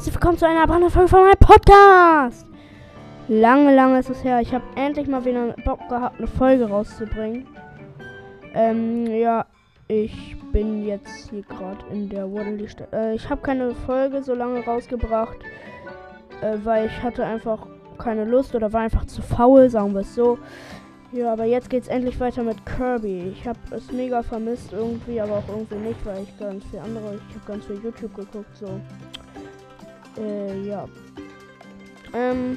herzlich willkommen zu einer brandneuen Folge von meinem Podcast. Lange, lange ist es her. Ich habe endlich mal wieder Bock gehabt, eine Folge rauszubringen. Ähm, ja, ich bin jetzt hier gerade in der Waterloo Stadt. Äh, ich habe keine Folge so lange rausgebracht, äh, weil ich hatte einfach keine Lust oder war einfach zu faul, sagen wir es so. Ja, aber jetzt geht's endlich weiter mit Kirby. Ich habe es mega vermisst irgendwie, aber auch irgendwie nicht, weil ich ganz viel andere, ich habe ganz viel YouTube geguckt, so. Äh, ja. Ähm.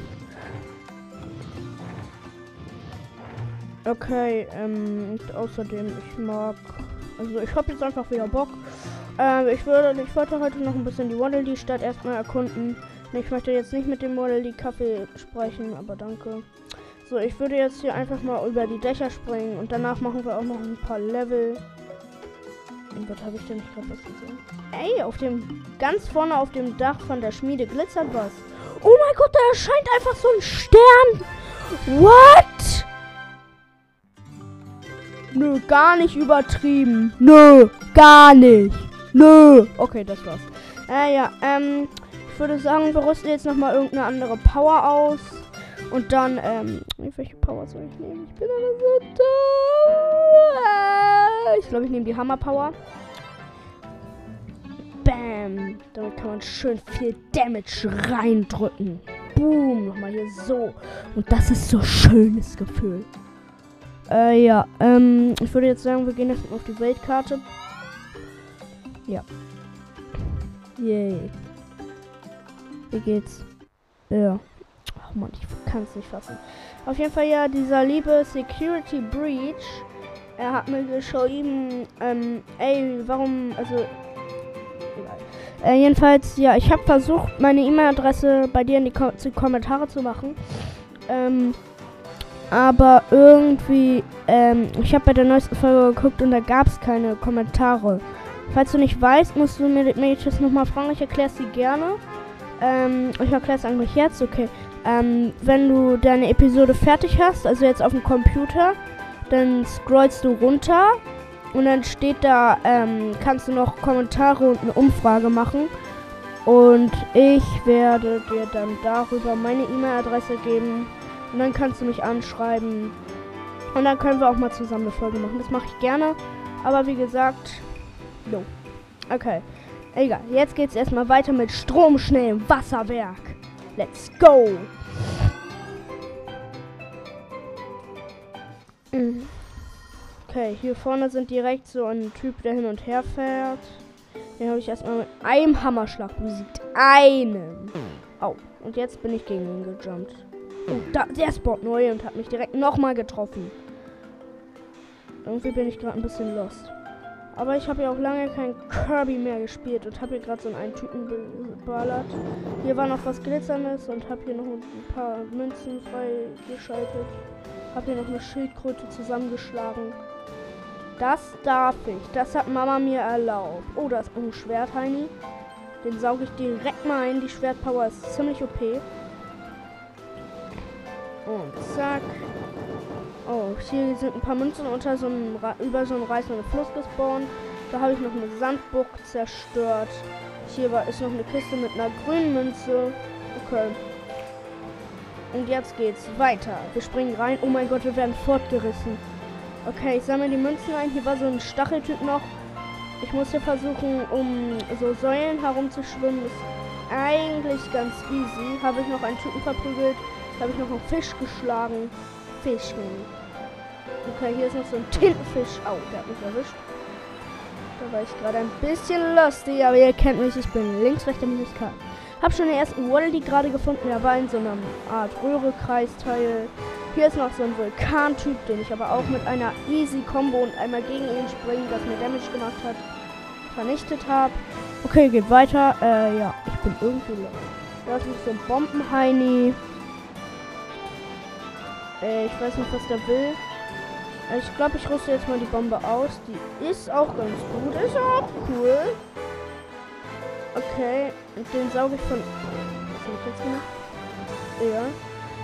Okay, ähm, außerdem, ich mag, also ich habe jetzt einfach wieder Bock. Ähm, ich würde, ich wollte heute noch ein bisschen die Waddle Stadt erstmal erkunden. Ich möchte jetzt nicht mit dem Waddle Kaffee sprechen, aber danke. So, ich würde jetzt hier einfach mal über die Dächer springen und danach machen wir auch noch ein paar Level. Und was habe ich denn gerade was gesehen? Ey, auf dem, ganz vorne auf dem Dach von der Schmiede glitzert was. Oh mein Gott, da erscheint einfach so ein Stern. What? Nö, gar nicht übertrieben. Nö, gar nicht. Nö. Okay, das war's. Äh, ja, ähm, ich würde sagen, wir rüsten jetzt nochmal irgendeine andere Power aus. Und dann, ähm, welche Power soll ich nehmen? Ich bin aber so dumm. Ich glaube, ich nehme die Hammer Power. Bam. Damit kann man schön viel Damage reindrücken. Boom. Nochmal hier so. Und das ist so schönes Gefühl. Äh, ja. Ähm, ich würde jetzt sagen, wir gehen jetzt auf die Weltkarte. Ja. Yay. Wie geht's? Ja. Ach man, ich kann es nicht fassen. Auf jeden Fall ja, dieser liebe Security Breach. Er hat mir geschrieben, ähm, ey, warum, also, egal. Äh, jedenfalls, ja, ich habe versucht, meine E-Mail-Adresse bei dir in die Ko Kommentare zu machen. Ähm, aber irgendwie, ähm, ich habe bei der neuesten Folge geguckt und da gab es keine Kommentare. Falls du nicht weißt, musst du mir, mir das nochmal fragen. Ich erkläre dir gerne. Ähm, ich erkläre es eigentlich jetzt. Okay. Ähm, wenn du deine Episode fertig hast, also jetzt auf dem Computer, dann scrollst du runter und dann steht da, ähm, kannst du noch Kommentare und eine Umfrage machen. Und ich werde dir dann darüber meine E-Mail-Adresse geben. Und dann kannst du mich anschreiben. Und dann können wir auch mal zusammen eine Folge machen. Das mache ich gerne. Aber wie gesagt, no. Okay. Egal. Jetzt geht's erstmal weiter mit Stromschnellem Wasserwerk. Let's go! Mhm. Okay, hier vorne sind direkt so ein Typ, der hin und her fährt. Den habe ich erstmal mit einem Hammerschlag besiegt. Einen. Oh, und jetzt bin ich gegen ihn gejumpt. Und da, der spawnt neu und hat mich direkt nochmal getroffen. Irgendwie bin ich gerade ein bisschen lost. Aber ich habe ja auch lange kein Kirby mehr gespielt und habe hier gerade so einen Typen geballert. Hier war noch was Glitzerndes und habe hier noch ein paar Münzen freigeschaltet. Habe hier noch eine Schildkröte zusammengeschlagen. Das darf ich. Das hat Mama mir erlaubt. Oh, da ist ein Schwert, Heini. Den sauge ich direkt mal ein. Die Schwertpower ist ziemlich OP. Und zack. Oh, hier sind ein paar Münzen unter so einem über so einem reißenden Fluss gespawnt. Da habe ich noch eine Sandburg zerstört. Hier war, ist noch eine Kiste mit einer grünen Münze. Okay. Und jetzt geht's weiter. Wir springen rein. Oh mein Gott, wir werden fortgerissen. Okay, ich sammle die Münzen ein. Hier war so ein Stacheltyp noch. Ich muss hier versuchen, um so Säulen herumzuschwimmen. Ist eigentlich ganz easy. Habe ich noch einen Typen verprügelt. Habe ich noch einen Fisch geschlagen. Fischen. Okay, hier ist noch so ein Tintenfisch. Au, der hat mich erwischt. Da war ich gerade ein bisschen lustig, aber ihr kennt mich, ich bin links, rechter Musiker. Hab schon den ersten Waddle gerade gefunden. Der war in so einer Art Röhre-Kreisteil. Hier ist noch so ein Vulkantyp, den ich aber auch mit einer Easy Combo und einmal gegen ihn springen, das mir Damage gemacht hat, vernichtet habe. Okay, geht weiter. Äh, ja, ich bin irgendwie los. Da ist noch so ein Bombenheini. Äh, ich weiß nicht, was der will. Äh, ich glaube, ich rüste jetzt mal die Bombe aus. Die ist auch ganz gut. Ist auch cool. Okay, den sauge ich von... Was habe ich jetzt gemacht? Ja.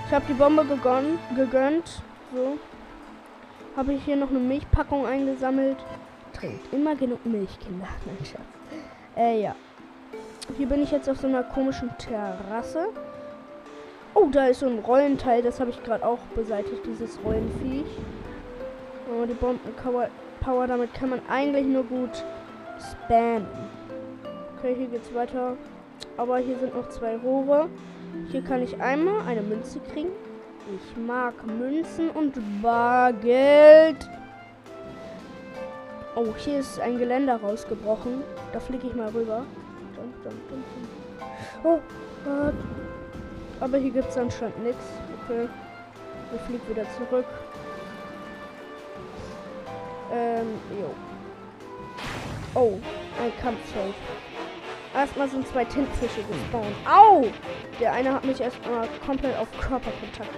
Ich habe die Bombe gegönnt. gegönnt. So. Habe ich hier noch eine Milchpackung eingesammelt. Trinkt immer genug Milch, Kinder. Nein, Schatz. Äh, ja. hier bin ich jetzt auf so einer komischen Terrasse. Oh, da ist so ein Rollenteil. Das habe ich gerade auch beseitigt, dieses Rollenviech. Oh, die Bombenpower, damit kann man eigentlich nur gut spammen. Okay, hier geht's weiter. Aber hier sind noch zwei Rohre. Hier kann ich einmal eine Münze kriegen. Ich mag Münzen und Bargeld. Oh, hier ist ein Geländer rausgebrochen. Da fliege ich mal rüber. Oh, Gott. Aber hier gibt es anscheinend nichts. Okay. Ich fliege wieder zurück. Ähm, jo. Oh, ein Kampffeld. Erstmal sind zwei Tintenfische gespawnt. Au! Der eine hat mich erstmal komplett auf Körperkontakt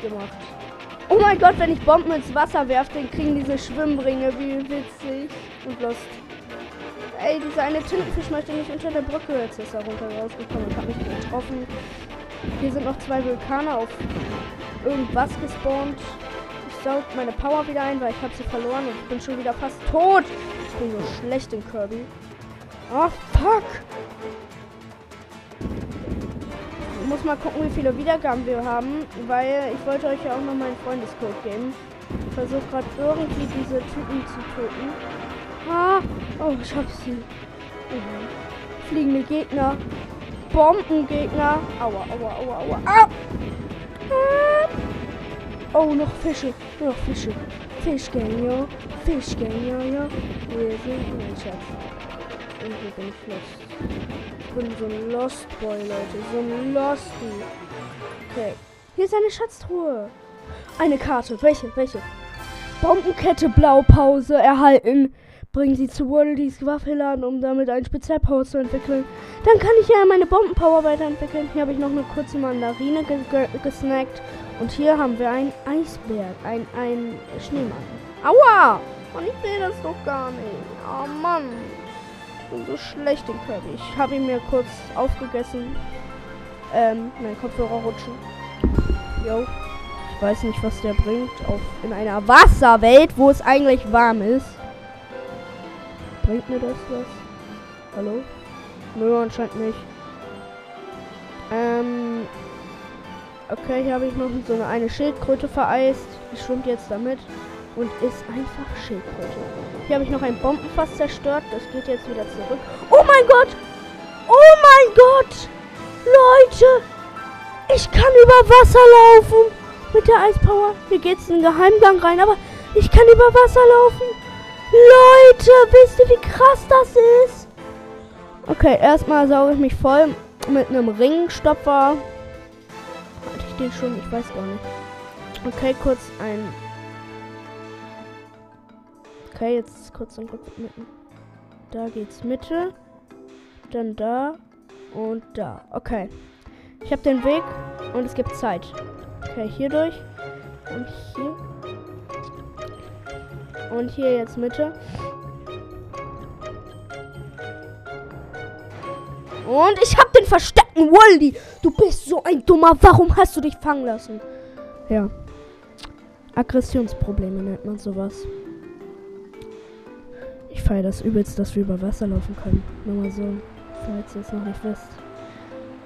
gemacht. Oh mein Gott, wenn ich Bomben ins Wasser werfe, dann kriegen diese Schwimmringe. Wie witzig und lust. Ey, dieser eine Tintenfisch möchte nicht unter der Brücke. Jetzt ist er runter rausgekommen und hat mich getroffen. Hier sind noch zwei Vulkane auf irgendwas gespawnt. Ich saug meine Power wieder ein, weil ich habe sie verloren und bin schon wieder fast tot. Ich bin so schlecht in Kirby. Oh, fuck. Ich muss mal gucken, wie viele Wiedergaben wir haben, weil ich wollte euch ja auch noch meinen Freundescode geben. Ich versuche gerade irgendwie diese Typen zu töten. Ah, oh, ich hab sie. Mhm. Fliegende Gegner. Bombengegner. Aua, aua, aua, aua. Ah! ah! Oh, noch Fische. Noch Fische. Fischgänger. Fischgänger, ja. Wir sind mein Schatz. Irgendwie bin ich lost. Ich bin so ein Lost Boy, Leute. So ein Losty. Okay. Hier ist eine Schatztruhe. Eine Karte. Welche? Welche? Bombenkette Blaupause erhalten. Bringen sie zu Waddledees Waffe laden, um damit einen Spezialpower zu entwickeln. Dann kann ich ja meine Bombenpower weiterentwickeln. Hier habe ich noch eine kurze Mandarine ge ge gesnackt. Und hier haben wir einen Eisberg, ein, ein Schneemann. Aua! Und ich sehe das doch gar nicht. Oh Mann. Ich bin so schlecht in Kirby. Ich habe ihn mir kurz aufgegessen. Ähm, mein Kopfhörer rutschen. Jo. Ich weiß nicht, was der bringt. Auf, in einer Wasserwelt, wo es eigentlich warm ist. Bringt mir das was? Hallo? Nö, anscheinend nicht. Ähm. Okay, hier habe ich noch so eine, eine Schildkröte vereist. Die schwimmt jetzt damit und ist einfach Schildkröte. Hier habe ich noch ein Bombenfass zerstört. Das geht jetzt wieder zurück. Oh mein Gott! Oh mein Gott! Leute! Ich kann über Wasser laufen! Mit der Eispower. Hier geht es in den Geheimgang rein, aber ich kann über Wasser laufen. Leute, wisst ihr, wie krass das ist? Okay, erstmal sauge ich mich voll mit einem Ringstopfer. Hatte ich den schon? Ich weiß gar nicht. Okay, kurz ein. Okay, jetzt kurz ein mitten. Da geht's Mitte. Dann da. Und da. Okay. Ich habe den Weg und es gibt Zeit. Okay, hier durch. Und hier. Und hier jetzt Mitte. Und ich hab den versteckten Waldi. Du bist so ein dummer. Warum hast du dich fangen lassen? Ja. Aggressionsprobleme nennt man sowas. Ich feiere das übelst, dass wir über Wasser laufen können. Nur mal so, falls ihr es noch nicht wisst.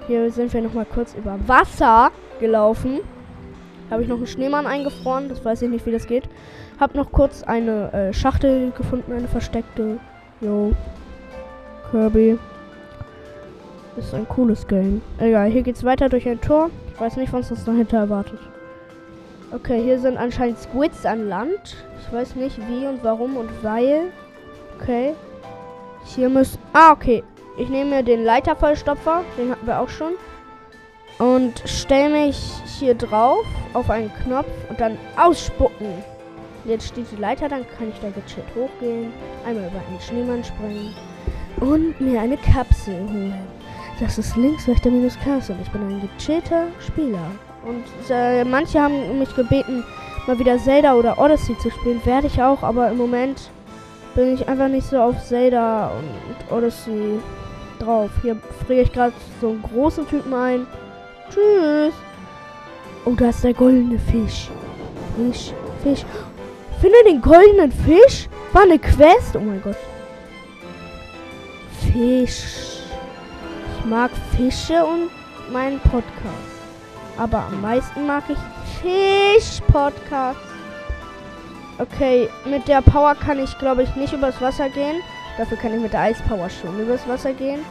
Hier sind wir noch mal kurz über Wasser gelaufen. Habe ich noch einen Schneemann eingefroren. Das weiß ich nicht, wie das geht. Hab noch kurz eine äh, Schachtel gefunden, eine versteckte. Jo. Kirby. Das ist ein cooles Game. Egal, hier geht's weiter durch ein Tor. Ich weiß nicht, was uns dahinter erwartet. Okay, hier sind anscheinend Squids an Land. Ich weiß nicht wie und warum und weil. Okay. Hier müssen. Ah, okay. Ich nehme mir den Leitervollstopfer. Den hatten wir auch schon und stelle mich hier drauf auf einen Knopf und dann ausspucken. Jetzt steht die Leiter, dann kann ich da gechillt hochgehen, einmal über einen Schneemann springen und mir eine Kapsel holen. Das ist links rechter minus Castle. Ich bin ein gechillter Spieler. Und äh, manche haben mich gebeten, mal wieder Zelda oder Odyssey zu spielen. Werde ich auch, aber im Moment bin ich einfach nicht so auf Zelda und Odyssey drauf. Hier friere ich gerade so einen großen Typen ein. Tschüss. Oh, da ist der goldene Fisch. Fisch, Fisch. Finde den goldenen Fisch? War eine Quest? Oh mein Gott. Fisch. Ich mag Fische und meinen Podcast. Aber am meisten mag ich Fisch-Podcast. Okay, mit der Power kann ich, glaube ich, nicht übers Wasser gehen. Dafür kann ich mit der Eispower schon übers Wasser gehen.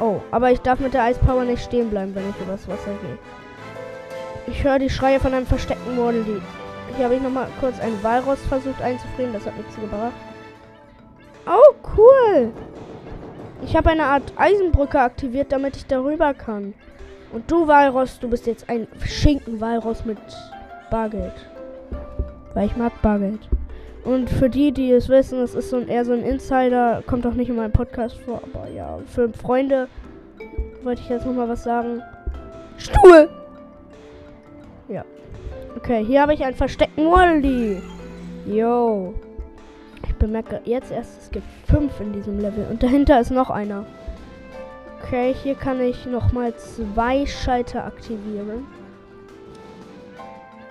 Oh, aber ich darf mit der Eispower nicht stehen bleiben, wenn ich übers Wasser gehe. Ich höre die Schreie von einem versteckten Waddle Hier habe ich nochmal kurz einen Walross versucht einzufrieren. Das hat nichts gebracht. Oh, cool. Ich habe eine Art Eisenbrücke aktiviert, damit ich darüber kann. Und du, Walross, du bist jetzt ein Schinken-Walross mit Bargeld. Weil ich mag Bargeld. Und für die, die es wissen, es ist so ein, eher so ein Insider, kommt auch nicht in meinem Podcast vor. Aber ja, für Freunde wollte ich jetzt nochmal was sagen. Stuhl! Ja. Okay, hier habe ich einen versteckten Wally. Yo. Ich bemerke jetzt erst, es gibt fünf in diesem Level. Und dahinter ist noch einer. Okay, hier kann ich nochmal zwei Schalter aktivieren.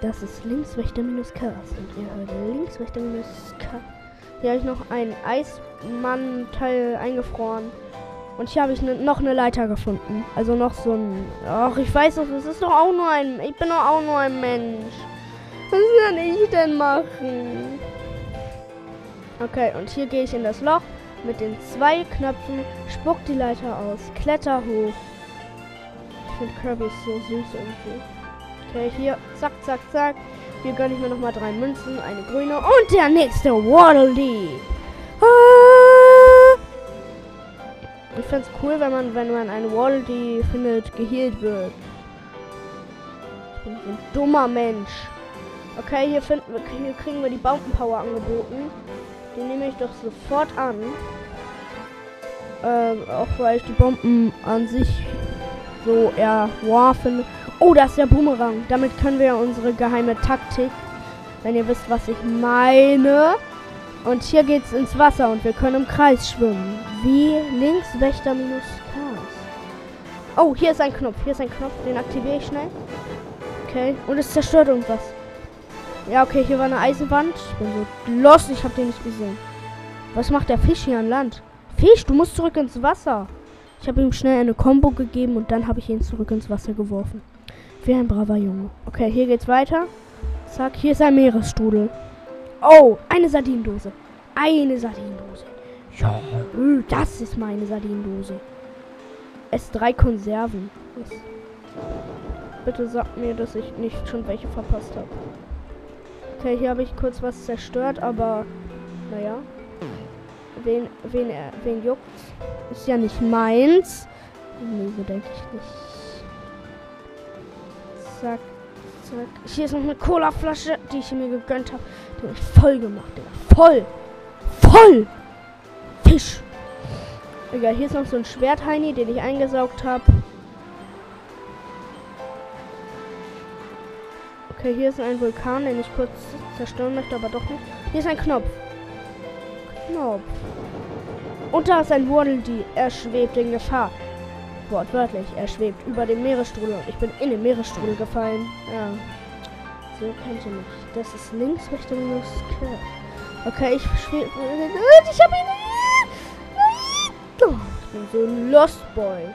Das ist Linkswächter minus Chaos. Und ihr hört Linkswächter minus Chaos. Hier habe ich noch einen Eismann-Teil eingefroren. Und hier habe ich ne, noch eine Leiter gefunden. Also noch so ein. Ach, ich weiß doch, das ist doch auch nur ein. Ich bin doch auch nur ein Mensch. Was kann ich denn machen? Okay, und hier gehe ich in das Loch. Mit den zwei Knöpfen spuckt die Leiter aus. Kletter hoch. Ich finde Kirby so süß irgendwie. Okay, hier. Zack, zack, zack. Hier gönne ich mir nochmal drei Münzen. Eine grüne. Und der nächste Waddle. Ah! Ich fände es cool, wenn man, wenn man eine Waddle findet, geheilt wird. Ich bin ein dummer Mensch. Okay, hier, finden wir, hier kriegen wir die Bombenpower angeboten. Die nehme ich doch sofort an. Ähm, auch weil ich die Bomben an sich so eher wow finde. Oh, das ist der Boomerang. Damit können wir unsere geheime Taktik, wenn ihr wisst, was ich meine. Und hier geht's ins Wasser und wir können im Kreis schwimmen. Wie links Wächter minus Chaos. Oh, hier ist ein Knopf. Hier ist ein Knopf. Den aktiviere ich schnell. Okay. Und es zerstört irgendwas. Ja, okay, hier war eine Eisenwand. Ich bin so los. Ich habe den nicht gesehen. Was macht der Fisch hier an Land? Fisch, du musst zurück ins Wasser. Ich habe ihm schnell eine Combo gegeben und dann habe ich ihn zurück ins Wasser geworfen. Wie ein braver Junge. Okay, hier geht's weiter. Zack, hier ist ein Meeresstrudel. Oh, eine Sardindose. Eine Sardindose. Ja, das ist meine Sardindose. Es drei Konserven. Bitte sagt mir, dass ich nicht schon welche verpasst habe. Okay, hier habe ich kurz was zerstört, aber naja. Wen, wen, wen juckt? Ist ja nicht meins. Nee, so denke ich nicht. Zack, zack. Hier ist noch eine Cola-Flasche, die ich mir gegönnt habe. Die habe ich voll gemacht, Digga. Voll! Voll! Fisch! Egal, hier ist noch so ein Schwertheini, den ich eingesaugt habe. Okay, hier ist ein Vulkan, den ich kurz zerstören möchte, aber doch nicht. Hier ist ein Knopf. Knopf. Und da ist ein Waddle Er schwebt in Gefahr. Wortwörtlich, er schwebt über dem Meeresstrudel und ich bin in den Meeresstrudel gefallen. Ja. So kennt ihr mich. Das ist links Richtung minus Okay, ich schwebe. Ich hab ihn. Oh, ich bin so ein Lost Boy.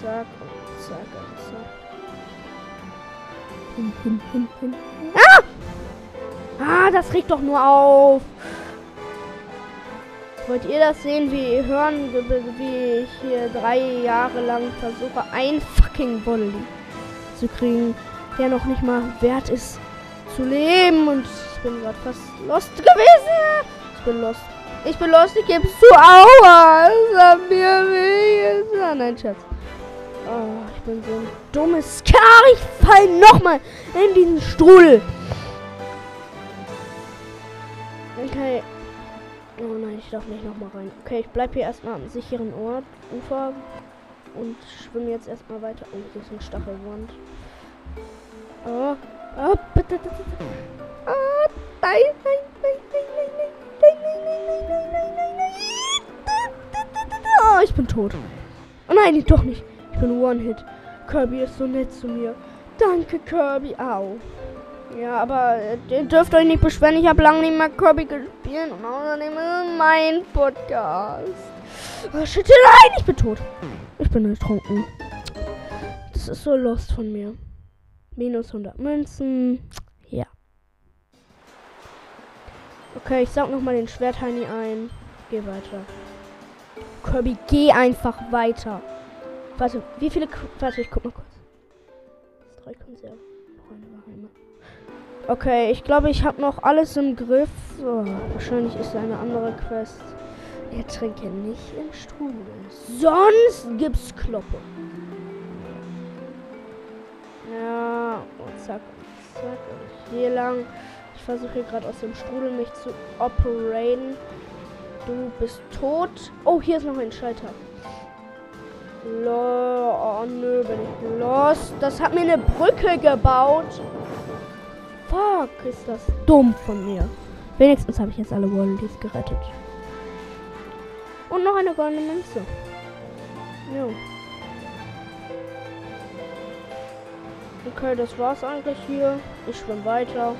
Zack und zack und zack. Ah! Ah, das regt doch nur auf. Wollt ihr das sehen, wie ihr hören, wie ich hier drei Jahre lang versuche, ein fucking Volley zu kriegen, der noch nicht mal wert ist zu leben. Und ich bin gerade fast lost gewesen. Ich bin lost. Ich bin lost, ich gebe zu. Aua! Es hat mir weh. Nein, Schatz. Oh, ich bin so ein dummes Kerl. Ich fall nochmal in diesen Stuhl. Okay. Oh nein, ich darf nicht nochmal rein. Okay, ich bleibe hier erstmal am sicheren Ort, Ufer und schwimme jetzt erstmal weiter. Oh, hier ist ein Stachelwand. Oh, oh, bitte, bitte, bitte. Oh, nein, nein, nein, nein, nein, nein, nein, nein, nein, nein, nein, nein, nein. Oh, ich bin tot. Oh nein, doch nicht. Ich bin One-Hit. Kirby ist so nett zu mir. Danke, Kirby. Au. Ja, aber ihr dürft euch nicht beschweren. Ich habe lange nicht mehr Kirby gespielt und außerdem ist mein Podcast. Oh, shit, nein, ich bin tot. Ich bin ertrunken. Das ist so lost von mir. Minus 100 Münzen. Ja. Okay, ich saug nochmal den Schwertheini ein. Geh weiter. Kirby, geh einfach weiter. Warte, wie viele... K Warte, ich guck mal kurz. Drei Konserven. Okay, ich glaube, ich habe noch alles im Griff. Oh, wahrscheinlich ist eine andere Quest. Ertrinke nicht im Strudel. Sonst gibt's Kloppe. Ja, und zack, und zack. Und hier lang. Ich versuche hier gerade aus dem Strudel mich zu operieren. Du bist tot. Oh, hier ist noch ein Schalter. Lo oh nö, bin ich los. Das hat mir eine Brücke gebaut. Fuck, ist das dumm von mir. Wenigstens habe ich jetzt alle Wallabies gerettet. Und noch eine goldene Münze. Jo. Okay, das war's eigentlich hier. Ich schwimme weiter.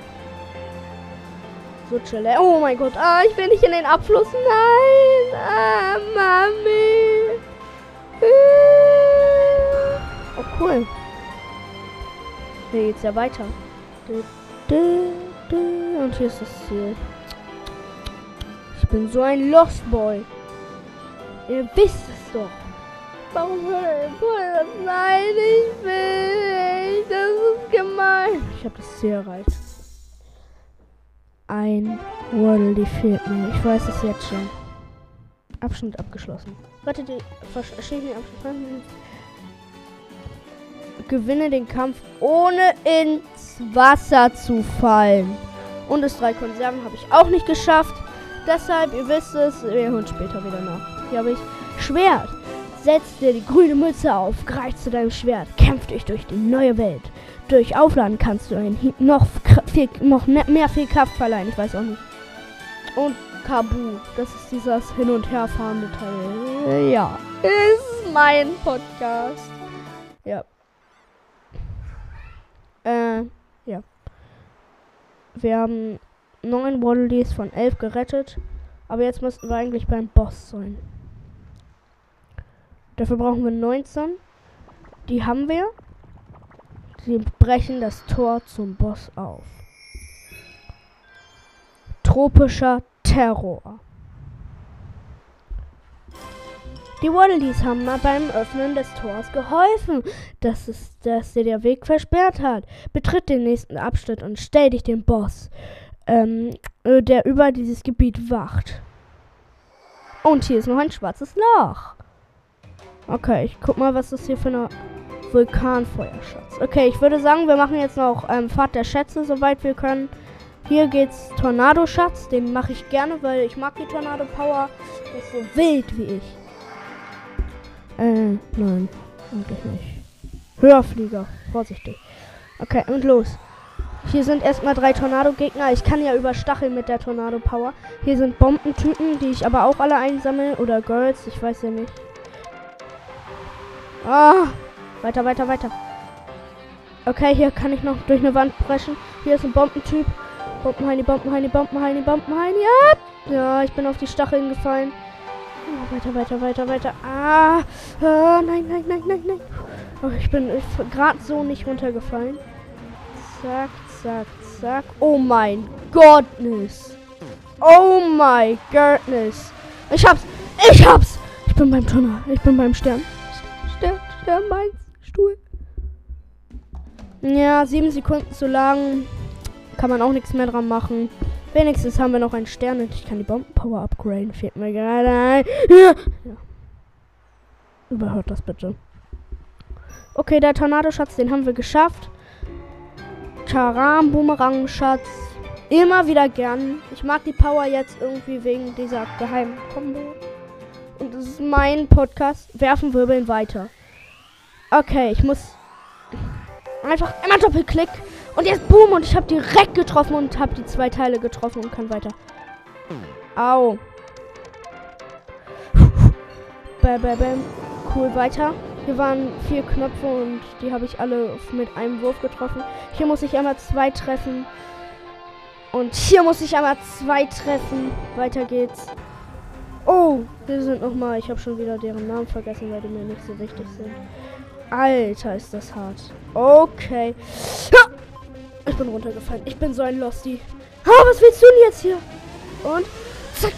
So chill. Oh mein Gott. Ah, ich will nicht in den Abfluss. Nein. Ah, Mami. Oh, cool. Hier geht's ja weiter. Und hier ist das Ziel. Ich bin so ein Lost Boy. Ihr wisst es doch. Warum das? Nein, ich will nicht. Das ist gemein. Ich habe das Ziel erreicht. Ein Waddle fehlt mir. Ich weiß es jetzt schon. Abschnitt abgeschlossen. Warte, die verschiedenen Abschnitte. Gewinne den Kampf ohne ins Wasser zu fallen. Und das drei Konserven habe ich auch nicht geschafft. Deshalb, ihr wisst es, wir holen später wieder nach. Hier habe ich Schwert. Setz dir die grüne Mütze auf, greif zu deinem Schwert, kämpf dich durch die neue Welt. Durch Aufladen kannst du einen Hieb noch, viel, noch ne, mehr viel Kraft verleihen, ich weiß auch nicht. Und Kabu, das ist dieses Hin- und Herfahrende Teil. Ja, ist mein Podcast. Ja. Äh, ja. Wir haben neun Waddledees von elf gerettet. Aber jetzt müssten wir eigentlich beim Boss sein. Dafür brauchen wir 19. Die haben wir. Sie brechen das Tor zum Boss auf. Tropischer Terror. Die Waddledees haben mal beim Öffnen des Tors geholfen, dass, es, dass dir der Weg versperrt hat. Betritt den nächsten Abschnitt und stell dich dem Boss, ähm, äh, der über dieses Gebiet wacht. Und hier ist noch ein schwarzes Loch. Okay, ich guck mal, was das hier für eine Vulkanfeuerschatz. Okay, ich würde sagen, wir machen jetzt noch ähm, Fahrt der Schätze, soweit wir können. Hier geht's Tornado-Schatz. Den mache ich gerne, weil ich mag die Tornado-Power. Ist so wild wie ich. Äh, nein. Eigentlich nicht. Höherflieger. Vorsichtig. Okay, und los. Hier sind erstmal drei Tornado-Gegner. Ich kann ja überstacheln mit der Tornado-Power. Hier sind Bombentypen, die ich aber auch alle einsammle. Oder Girls, ich weiß ja nicht. Ah! Weiter, weiter, weiter. Okay, hier kann ich noch durch eine Wand brechen. Hier ist ein Bombentyp. Bombenheini, Bombenheini, Bombenheini, Bombenheini. Ja! Ja, ich bin auf die Stacheln gefallen. Oh, weiter, weiter, weiter, weiter. Ah! ah nein, nein, nein, nein, nein. Oh, ich bin gerade so nicht runtergefallen. Zack, zack, zack. Oh mein Gottness. Oh my Gottness. Ich hab's. Ich hab's. Ich bin beim Tunnel. Ich bin beim Stern. Stern, Stern, meins. Stuhl. Ja, sieben Sekunden zu lang. Kann man auch nichts mehr dran machen. Wenigstens haben wir noch einen Stern und ich kann die Bombenpower upgraden. Fehlt mir gerade ein. Ja. Überhört das bitte. Okay, der Tornado-Schatz, den haben wir geschafft. Charam, Boomerang-Schatz. Immer wieder gern. Ich mag die Power jetzt irgendwie wegen dieser geheimen Kombo. Und das ist mein Podcast. Werfen Wirbeln weiter. Okay, ich muss einfach immer Doppelklick. Und jetzt boom und ich habe direkt getroffen und habe die zwei Teile getroffen und kann weiter. Au. Bam, bam, bam. Cool, weiter. Hier waren vier Knöpfe und die habe ich alle mit einem Wurf getroffen. Hier muss ich einmal zwei treffen. Und hier muss ich einmal zwei treffen. Weiter geht's. Oh, hier sind nochmal. Ich habe schon wieder deren Namen vergessen, weil die mir nicht so wichtig sind. Alter, ist das hart. Okay. Ich bin runtergefallen. Ich bin so ein Losty. Ha, was willst du denn jetzt hier? Und zack.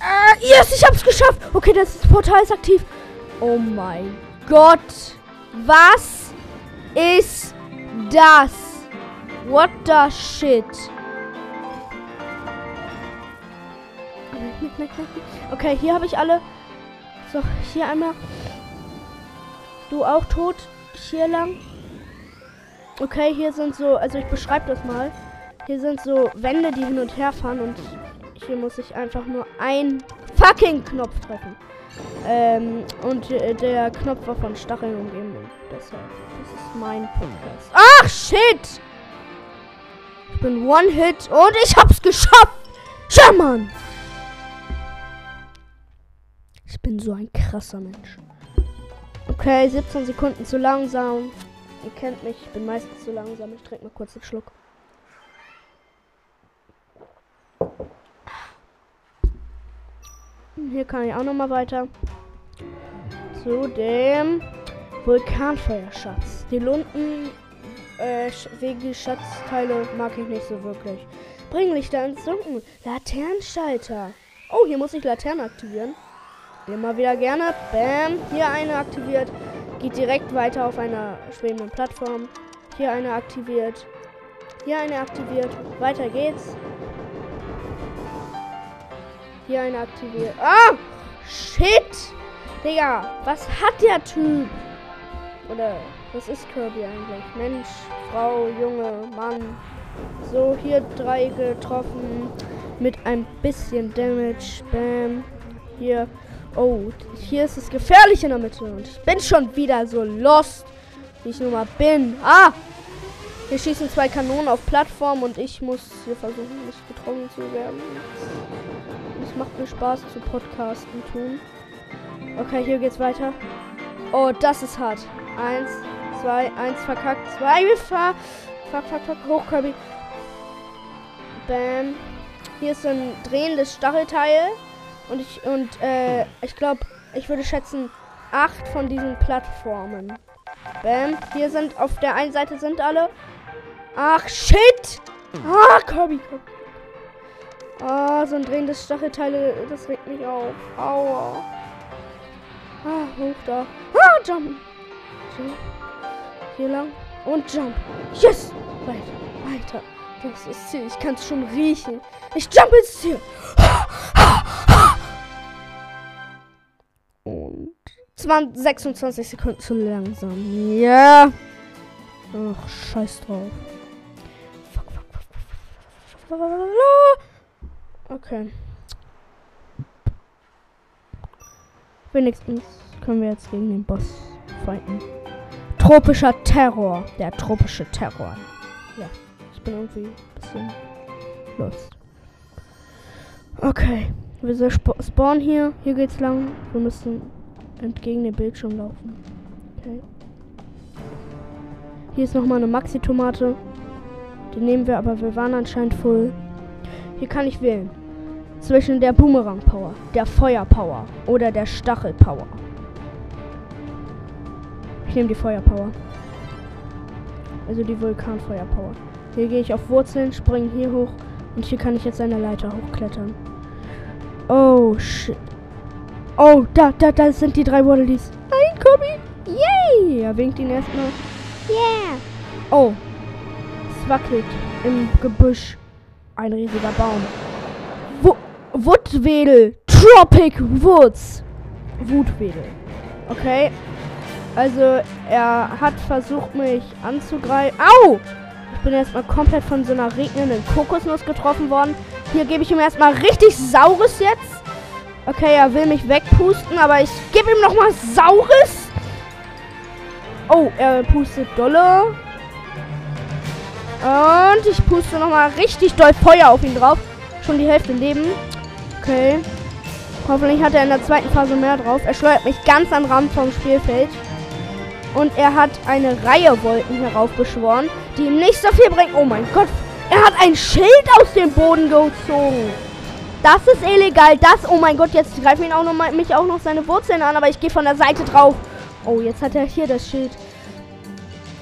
Äh, yes, ich hab's geschafft. Okay, das Portal ist aktiv. Oh mein Gott. Was ist das? What the shit? Okay, hier habe ich alle. So, hier einmal. Du auch tot. Hier lang. Okay, hier sind so, also ich beschreibe das mal. Hier sind so Wände, die hin und her fahren und hier muss ich einfach nur einen fucking Knopf treffen. Ähm, und äh, der Knopf war von Stacheln umgeben und deshalb, das ist mein Podcast. Ach, shit! Ich bin One-Hit und ich hab's geschafft! Ja, Mann! Ich bin so ein krasser Mensch. Okay, 17 Sekunden zu langsam. Ihr kennt mich, ich bin meistens zu langsam. Ich trinke mal kurz einen Schluck. Hier kann ich auch noch mal weiter. Zu dem Vulkanfeuerschatz. Die Lunden äh, wegen Schatzteile mag ich nicht so wirklich. Bring Lichter ins Dunkel. Laternenschalter. Oh, hier muss ich Laternen aktivieren. Immer wieder gerne. Bam. Hier eine aktiviert. Geht direkt weiter auf einer schwebenden Plattform. Hier eine aktiviert. Hier eine aktiviert. Weiter geht's. Hier eine aktiviert. Ah! Shit! Digga, was hat der Typ? Oder was ist Kirby eigentlich? Mensch, Frau, Junge, Mann. So, hier drei getroffen. Mit ein bisschen Damage. Bam. Hier. Oh, hier ist es gefährlich in der Mitte. Und ich bin schon wieder so lost, wie ich nun mal bin. Ah! Hier schießen zwei Kanonen auf Plattform und ich muss hier versuchen, nicht getroffen zu werden. Es macht mir Spaß zu podcasten tun. Okay, hier geht's weiter. Oh, das ist hart. Eins, zwei, eins verkackt, zwei gefahr. Fuck, fuck, fuck, hoch, Kirby. Bam. Hier ist ein drehendes Stachelteil. Und ich, und, äh, ich glaube, ich würde schätzen, acht von diesen Plattformen. Bam. Hier sind, auf der einen Seite sind alle. Ach, shit! Ah, Kirby, Kirby. Ah, so ein drehendes Stachelteile, das regt mich auf. Aua. Ah, hoch da. Ah, jump. Hier lang. Und jump. Yes! Weiter, weiter. Das ist Ziel. Ich kann es schon riechen. Ich jump ins Ziel. Und 20, 26 Sekunden zu langsam. Ja. Ach, scheiß drauf. Fuck, fuck, fuck, fuck. Okay. Wenigstens können wir jetzt gegen den Boss fighten. Tropischer Terror. Der tropische Terror. Ja, ich bin irgendwie ein bisschen lost. Okay. Wir spawnen hier. Hier geht's lang. Wir müssen entgegen dem Bildschirm laufen. Okay. Hier ist nochmal eine Maxi-Tomate. Die nehmen wir, aber wir waren anscheinend voll. Hier kann ich wählen. Zwischen der Boomerang-Power, der Feuer-Power oder der Stachel-Power. Ich nehme die Feuer-Power. Also die Vulkan-Feuer-Power. Hier gehe ich auf Wurzeln, springe hier hoch und hier kann ich jetzt eine Leiter hochklettern. Oh, shit. Oh, da, da, da sind die drei Waddledees. Nein, Kobi. Yay. Er winkt ihn erstmal. Yeah. Oh. Es wackelt im Gebüsch. Ein riesiger Baum. Wo Wutwedel. Tropic Woods. Wutwedel. Okay. Also, er hat versucht, mich anzugreifen. Au! Ich bin erstmal komplett von so einer regnenden Kokosnuss getroffen worden. Hier gebe ich ihm erstmal richtig Saures jetzt. Okay, er will mich wegpusten, aber ich gebe ihm nochmal Saures. Oh, er pustet dolle. Und ich puste nochmal richtig doll Feuer auf ihn drauf. Schon die Hälfte Leben. Okay. Hoffentlich hat er in der zweiten Phase mehr drauf. Er schleudert mich ganz am Rand vom Spielfeld. Und er hat eine Reihe Wolken heraufbeschworen, die ihm nicht so viel bringen. Oh mein Gott. Er hat ein Schild aus dem Boden gezogen. Das ist illegal. Das, oh mein Gott, jetzt greifen ihn auch noch mal, mich auch noch seine Wurzeln an, aber ich gehe von der Seite drauf. Oh, jetzt hat er hier das Schild.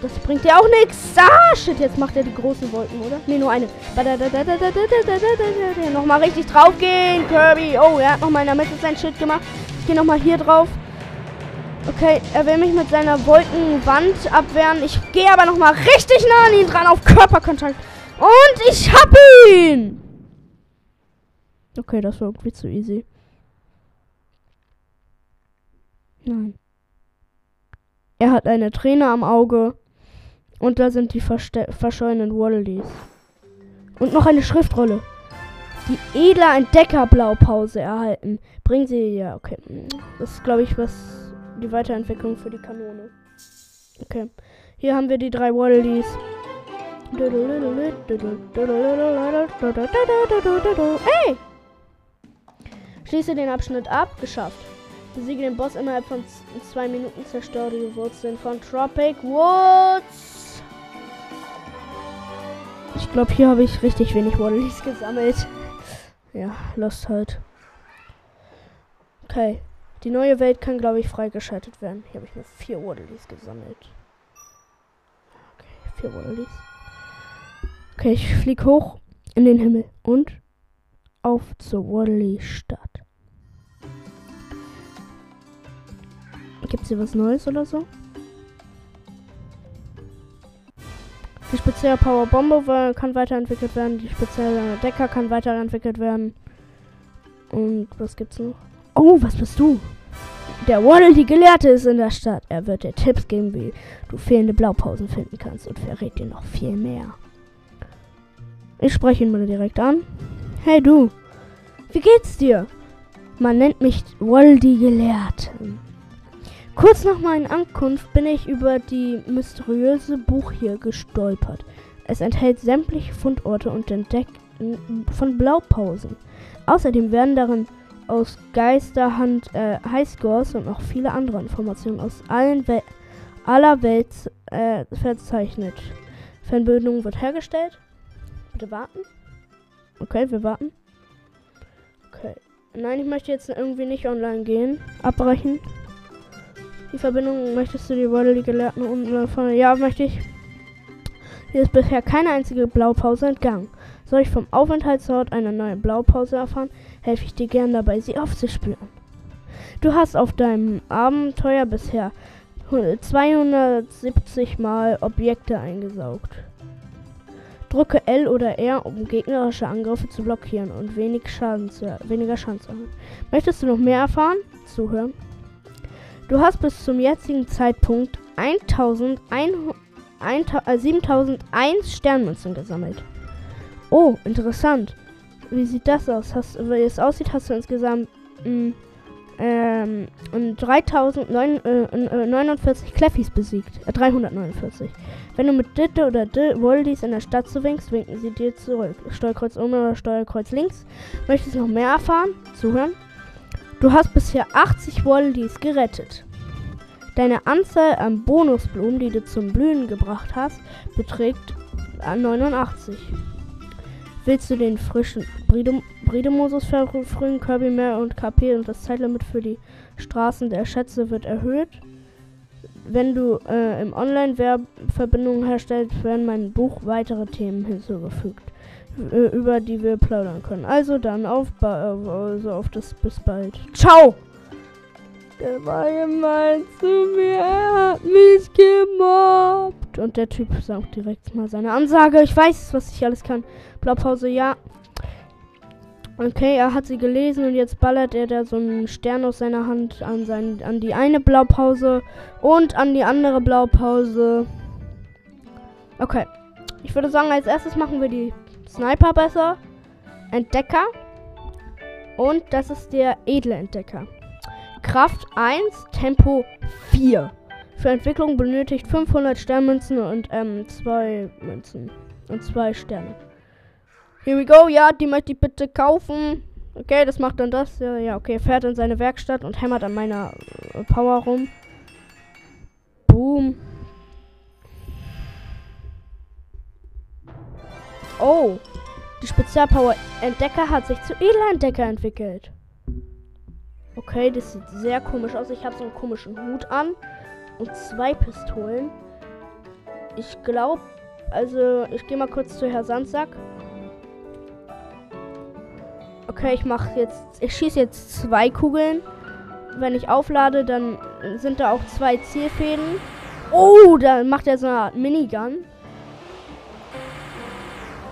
Das bringt ja auch nichts. Ah, shit, jetzt macht er die großen Wolken, oder? Ne, nur eine. Nochmal richtig drauf gehen, Kirby. Oh, er hat nochmal in der Mitte sein Schild gemacht. Ich gehe nochmal hier drauf. Okay, er will mich mit seiner Wolkenwand abwehren. Ich gehe aber nochmal richtig nah an ihn dran auf Körperkontakt. Und ich hab ihn! Okay, das war irgendwie zu easy. Nein. Er hat eine Träne am Auge. Und da sind die verschollenen Waddleys. Und noch eine Schriftrolle. Die edler Entdecker-Blaupause erhalten. Bringen sie, ja, okay. Das ist, glaube ich, was die Weiterentwicklung für die Kanone. Okay. Hier haben wir die drei Waddleys. Hey! Schließe den Abschnitt ab. Geschafft. Besiege den Boss innerhalb von zwei Minuten. Zerstöre die Wurzeln von Tropic Woods. Ich glaube, hier habe ich richtig wenig Waddleys gesammelt. Ja, Lost halt. Okay. Die neue Welt kann, glaube ich, freigeschaltet werden. Hier habe ich nur vier Waddleys gesammelt. Okay, vier Waddleys. Okay, ich fliege hoch in den Himmel und auf zur Waddley-Stadt. Gibt es hier was Neues oder so? Die spezielle Powerbombe kann weiterentwickelt werden. Die spezielle Decker kann weiterentwickelt werden. Und was gibt's noch? Oh, was bist du? Der Waddle, die Gelehrte, ist in der Stadt. Er wird dir Tipps geben, wie du fehlende Blaupausen finden kannst und verrät dir noch viel mehr. Ich spreche ihn mal direkt an. Hey du, wie geht's dir? Man nennt mich Waddle, die Gelehrte. Kurz nach meiner Ankunft bin ich über die mysteriöse Buch hier gestolpert. Es enthält sämtliche Fundorte und Entdeckten von Blaupausen. Außerdem werden darin aus Geisterhand äh, Highscores und noch viele andere Informationen aus allen Wel aller Welt äh, verzeichnet. Fernbildung wird hergestellt. Bitte warten. Okay, wir warten. Okay. Nein, ich möchte jetzt irgendwie nicht online gehen. Abbrechen. Die Verbindung möchtest du die Rolle, die Gelehrten unten vorne. Ja, möchte ich. Hier ist bisher keine einzige Blaupause entgangen. Soll ich vom Aufenthaltsort eine neue Blaupause erfahren, helfe ich dir gern dabei, sie aufzuspüren. Du hast auf deinem Abenteuer bisher 270 Mal Objekte eingesaugt. Drücke L oder R, um gegnerische Angriffe zu blockieren und wenig Schaden zu, weniger Schaden zu haben. Möchtest du noch mehr erfahren? Zuhören. Du hast bis zum jetzigen Zeitpunkt 1001, 7001 äh, Sternmünzen gesammelt. Oh, interessant. Wie sieht das aus? Hast, wie es aussieht, hast du insgesamt mh, ähm, 3049 äh, Kleffis besiegt. Äh, 349. Wenn du mit Ditte oder D Woldies in der Stadt zuwinkst, winken sie dir zurück. Steuerkreuz um oder Steuerkreuz links. Möchtest du noch mehr erfahren? Zuhören. Du hast bisher 80 Woldies gerettet. Deine Anzahl an Bonusblumen, die du zum Blühen gebracht hast, beträgt 89. Willst du den frischen Bridemosus verfrühen? Kirby mehr und KP und das Zeitlimit für die Straßen der Schätze wird erhöht. Wenn du äh, im Online-Verbindungen herstellst, werden meinem Buch weitere Themen hinzugefügt über die wir plaudern können. Also dann auf, also auf das bis bald. Ciao! Der war gemein zu mir, er hat mich gemobbt. Und der Typ sagt direkt mal seine Ansage. Ich weiß, was ich alles kann. Blaupause, ja. Okay, er hat sie gelesen und jetzt ballert er da so einen Stern aus seiner Hand an, sein, an die eine Blaupause und an die andere Blaupause. Okay. Ich würde sagen, als erstes machen wir die Sniper besser. Entdecker. Und das ist der edle Entdecker. Kraft 1, Tempo 4. Für Entwicklung benötigt 500 Sternmünzen und ähm, 2 Münzen. Und 2 Sterne. Here we go. Ja, die möchte ich bitte kaufen. Okay, das macht dann das. Ja, ja okay. Fährt in seine Werkstatt und hämmert an meiner äh, Power rum. Boom. Oh. Die Spezialpower Entdecker hat sich zu Edelentdecker entwickelt. Okay, das sieht sehr komisch aus. Ich habe so einen komischen Hut an und zwei Pistolen. Ich glaube, also ich gehe mal kurz zu Herr Sandsack. Okay, ich mache jetzt, ich schieße jetzt zwei Kugeln. Wenn ich auflade, dann sind da auch zwei Zielfäden. Oh, da macht er so eine Art Minigun.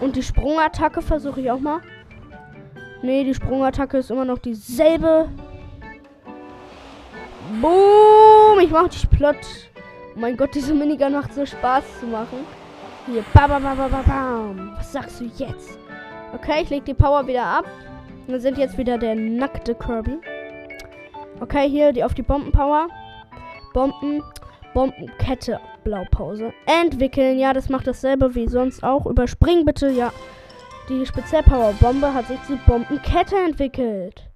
Und die Sprungattacke versuche ich auch mal. Nee, die Sprungattacke ist immer noch dieselbe. Boom, ich mach dich platt. Oh mein Gott, diese Minigun macht so Spaß zu machen. Hier, ba, ba, ba, ba, ba, bam. Was sagst du jetzt? Okay, ich leg die Power wieder ab. Wir sind jetzt wieder der nackte Kirby. Okay, hier die auf die Bombenpower. Bomben, Bombenkette, Blaupause. Entwickeln, ja, das macht dasselbe wie sonst auch. Überspringen bitte, ja. Die Spezialpower-Bombe hat sich zu Bombenkette entwickelt.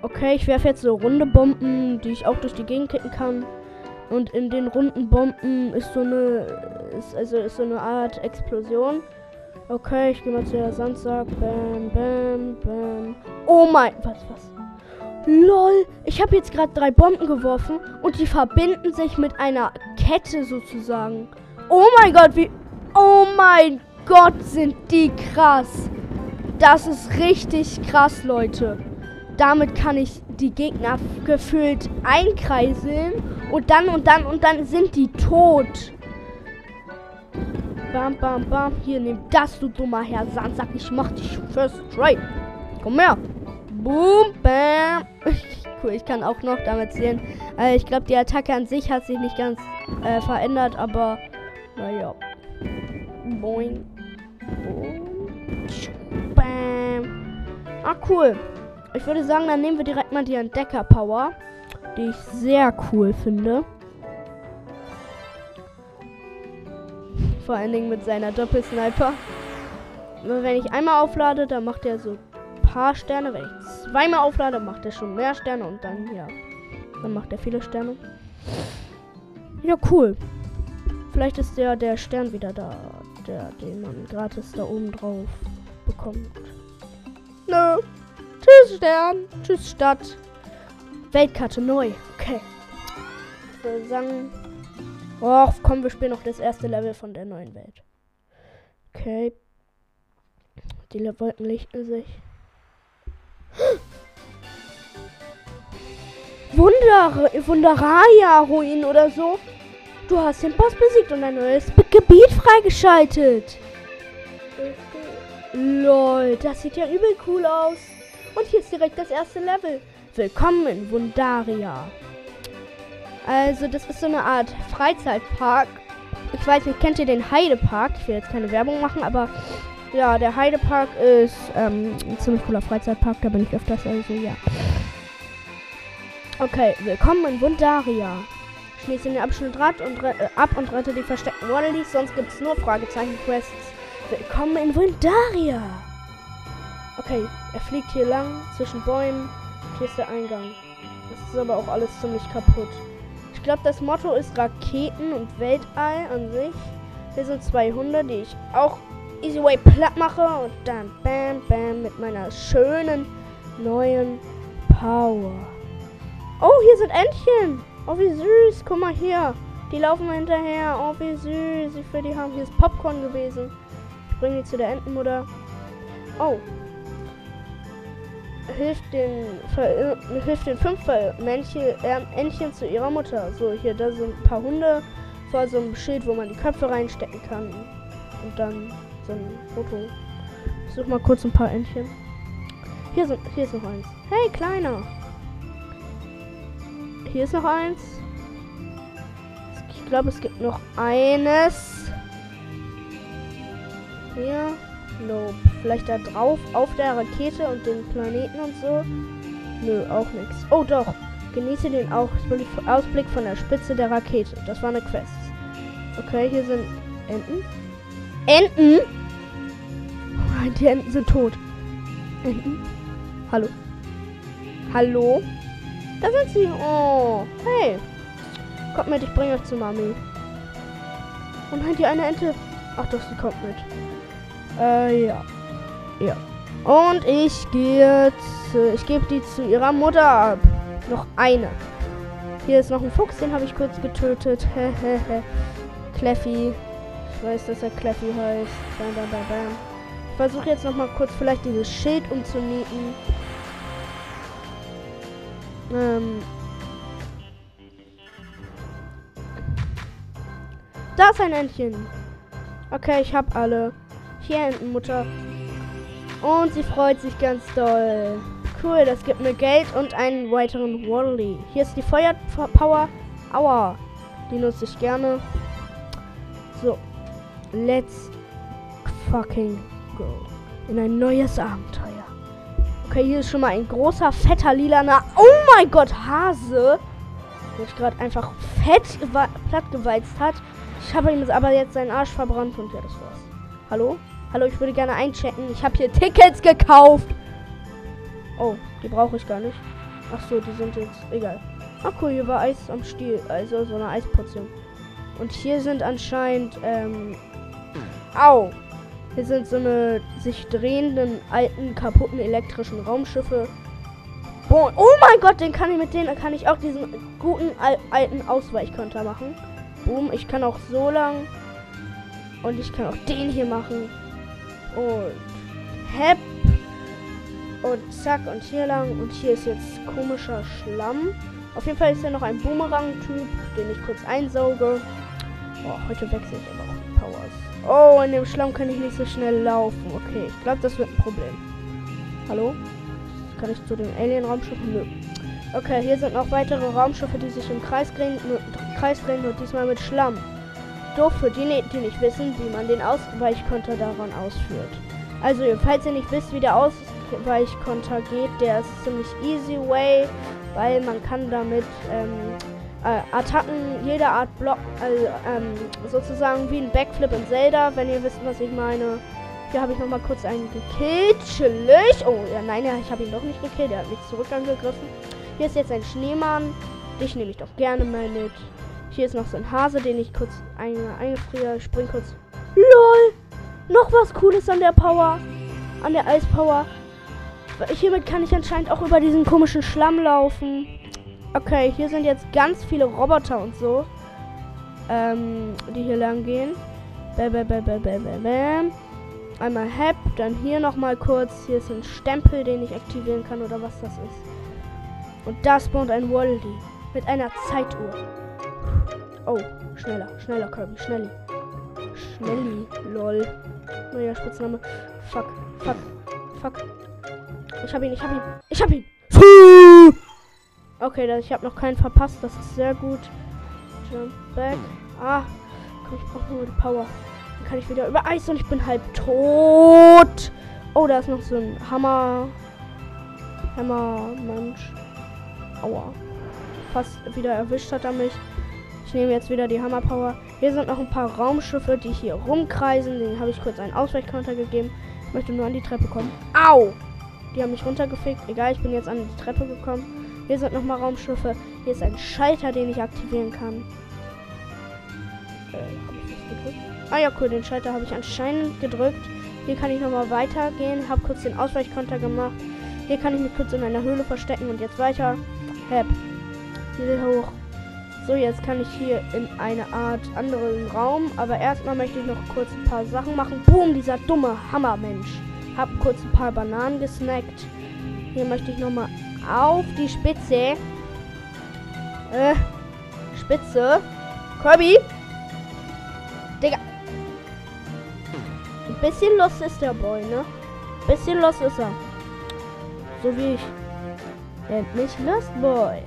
Okay, ich werfe jetzt so runde Bomben, die ich auch durch die Gegend kicken kann. Und in den runden Bomben ist so eine, ist, also ist so eine Art Explosion. Okay, ich gehe mal zu der Sandsack. Bam, bam, bam. Oh mein, was, was? Lol, ich habe jetzt gerade drei Bomben geworfen und die verbinden sich mit einer Kette sozusagen. Oh mein Gott, wie, oh mein Gott, sind die krass. Das ist richtig krass, Leute. Damit kann ich die Gegner gefühlt einkreiseln und dann und dann und dann sind die tot. Bam, bam, bam. Hier, nimm das, du dummer Herr Sandsack. Ich mach dich first try. Komm her. Boom, bam. cool, ich kann auch noch damit sehen. Äh, ich glaube, die Attacke an sich hat sich nicht ganz äh, verändert, aber naja. Boing. Boom. Bam. Ah, cool. Ich würde sagen, dann nehmen wir direkt mal die Entdecker-Power, die ich sehr cool finde. Vor allen Dingen mit seiner Doppelsniper. Wenn ich einmal auflade, dann macht er so ein paar Sterne. Wenn ich zweimal auflade, macht er schon mehr Sterne. Und dann, ja, dann macht er viele Sterne. Ja, cool. Vielleicht ist der, der Stern wieder da. Der, den man gratis da oben drauf bekommt. Nö. Tschüss, Stern. Tschüss, Stadt. Weltkarte neu. Okay. Ich würde sagen, Och, komm, wir spielen noch das erste Level von der neuen Welt. Okay. Die Wolken lichten sich. Wunder, Wunderaya-Ruin oder so. Du hast den Boss besiegt und ein neues Gebiet freigeschaltet. Lol, das sieht ja übel cool aus. Und hier ist direkt das erste Level. Willkommen in Wundaria. Also, das ist so eine Art Freizeitpark. Ich weiß nicht, kennt ihr den Heidepark? Ich will jetzt keine Werbung machen, aber ja, der Heidepark ist ähm, ein ziemlich cooler Freizeitpark. Da bin ich öfters, also ja. Okay, willkommen in Wundaria. Schließe den Abschnitt und äh, ab und rette die versteckten Waddleys, sonst gibt es nur Fragezeichen-Quests. Willkommen in Wundaria. Okay, er fliegt hier lang zwischen Bäumen. Hier ist der Eingang. Das ist aber auch alles ziemlich kaputt. Ich glaube, das Motto ist Raketen und Weltall an sich. Hier sind zwei Hunde, die ich auch easy way platt mache. Und dann bam, bam mit meiner schönen neuen Power. Oh, hier sind Entchen. Oh, wie süß. Guck mal hier. Die laufen mir hinterher. Oh, wie süß. Ich will die haben. Hier ist Popcorn gewesen. Ich bringe die zu der Entenmutter. Oh, hilft den, hilft den fünf Männchen, äh, Entchen zu ihrer Mutter. So, hier, da sind ein paar Hunde vor so einem Schild, wo man die Köpfe reinstecken kann. Und dann so ein Foto. Ich suche mal kurz ein paar Entchen. Hier, sind, hier ist noch eins. Hey, kleiner. Hier ist noch eins. Ich glaube, es gibt noch eines. Hier. Nope. Vielleicht da drauf auf der Rakete und den Planeten und so. Nö, auch nichts. Oh doch. Genieße den Ausblick von der Spitze der Rakete. Das war eine Quest. Okay, hier sind Enten. Enten? Oh die Enten sind tot. Enten? Hallo? Hallo? Da sind sie. Oh, hey. Kommt mit, ich bringe euch zu Mami. Oh nein, die eine Ente Ach doch, sie kommt mit. Äh, ja. Ja. Und ich gehe zu, ich gebe die zu ihrer Mutter ab. Noch eine. Hier ist noch ein Fuchs, den habe ich kurz getötet. Hehehe. Cleffy. Ich weiß, dass er Cleffy heißt. Bam, bam, bam, bam. Ich versuche jetzt noch mal kurz vielleicht dieses Schild umzunieten. Ähm. Da ist ein Entchen. Okay, ich habe alle. Hier Entenmutter. Und sie freut sich ganz doll. Cool, das gibt mir Geld und einen weiteren Wally. Hier ist die Feuerpower. Aua. Die nutze ich gerne. So. Let's fucking go. In ein neues Abenteuer. Okay, hier ist schon mal ein großer, fetter, lilaner. Oh mein Gott, Hase. Der sich gerade einfach fett plattgewalzt hat. Ich habe ihm aber jetzt seinen Arsch verbrannt und ja, das war's. Hallo? Hallo, ich würde gerne einchecken. Ich habe hier Tickets gekauft. Oh, die brauche ich gar nicht. Ach so, die sind jetzt egal. Ach cool, hier war Eis am Stiel, also so eine Eisportion. Und hier sind anscheinend, ähm, au, hier sind so eine sich drehenden alten kaputten elektrischen Raumschiffe. Boah, oh mein Gott, den kann ich mit denen kann ich auch diesen guten al alten Ausweichkonter machen. Boom, ich kann auch so lang und ich kann auch den hier machen. Und Hep. Und zack und hier lang. Und hier ist jetzt komischer Schlamm. Auf jeden Fall ist hier noch ein Boomerang-Typ, den ich kurz einsauge. Boah, heute wechsle ich aber auch die Powers. Oh, in dem Schlamm kann ich nicht so schnell laufen. Okay, ich glaube, das wird ein Problem. Hallo? Kann ich zu den Alien-Raumschiffen? Nö. Okay, hier sind noch weitere Raumschiffe, die sich im Kreis drehen, Kreis drehen und diesmal mit Schlamm doof für die, die nicht wissen, wie man den Ausweichkonter daran ausführt. Also, falls ihr nicht wisst, wie der Ausweichkonter geht, der ist ziemlich easy way, weil man kann damit ähm, äh, Attacken jeder Art blocken, also ähm, sozusagen wie ein Backflip in Zelda, wenn ihr wisst, was ich meine. Hier habe ich noch mal kurz einen gekillt. Chillig. Oh, ja, nein, ja, ich habe ihn doch nicht gekillt. Er hat mich zurück angegriffen. Hier ist jetzt ein Schneemann. Dich nehme ich doch gerne mal mit. Hier ist noch so ein Hase, den ich kurz ein, eingefriere. Spring kurz. LOL! Noch was Cooles an der Power. An der Eispower. Hiermit kann ich anscheinend auch über diesen komischen Schlamm laufen. Okay, hier sind jetzt ganz viele Roboter und so. Ähm, die hier lang gehen. Bäm, bäm, bäm, bäm, bäm, bäm. Einmal Hep, dann hier nochmal kurz. Hier ist ein Stempel, den ich aktivieren kann oder was das ist. Und da spawnt ein Wally mit einer Zeituhr. Oh, schneller, schneller, Kirby, schnelli. Schnelli, lol. Neuer Spitzname. Fuck, fuck, fuck. Ich hab ihn, ich hab ihn, ich hab ihn. Okay, ich habe noch keinen verpasst, das ist sehr gut. Jump back. Ah, komm, ich brauche nur die Power. Dann kann ich wieder über Eis und ich bin halb tot. Oh, da ist noch so ein Hammer. Hammer, Mensch. Aua. Fast wieder erwischt hat er mich. Ich nehme jetzt wieder die Hammerpower. Hier sind noch ein paar Raumschiffe, die hier rumkreisen. Den habe ich kurz einen Ausweichkonter gegeben. Ich möchte nur an die Treppe kommen. Au! Die haben mich runtergefickt. Egal, ich bin jetzt an die Treppe gekommen. Hier sind noch mal Raumschiffe. Hier ist ein Schalter, den ich aktivieren kann. Äh? Ah ja, cool, den Schalter habe ich anscheinend gedrückt. Hier kann ich nochmal weitergehen. Habe kurz den Ausweichkonter gemacht. Hier kann ich mich kurz in einer Höhle verstecken und jetzt weiter. Hep. Hier hoch. So, jetzt kann ich hier in eine Art anderen Raum. Aber erstmal möchte ich noch kurz ein paar Sachen machen. Boom, dieser dumme Hammermensch. Hab kurz ein paar Bananen gesnackt. Hier möchte ich nochmal auf die Spitze. Äh, Spitze. Kirby. Digga. Ein bisschen los ist der Boy, ne? Ein bisschen los ist er. So wie ich. Nennt mich Lost Boy.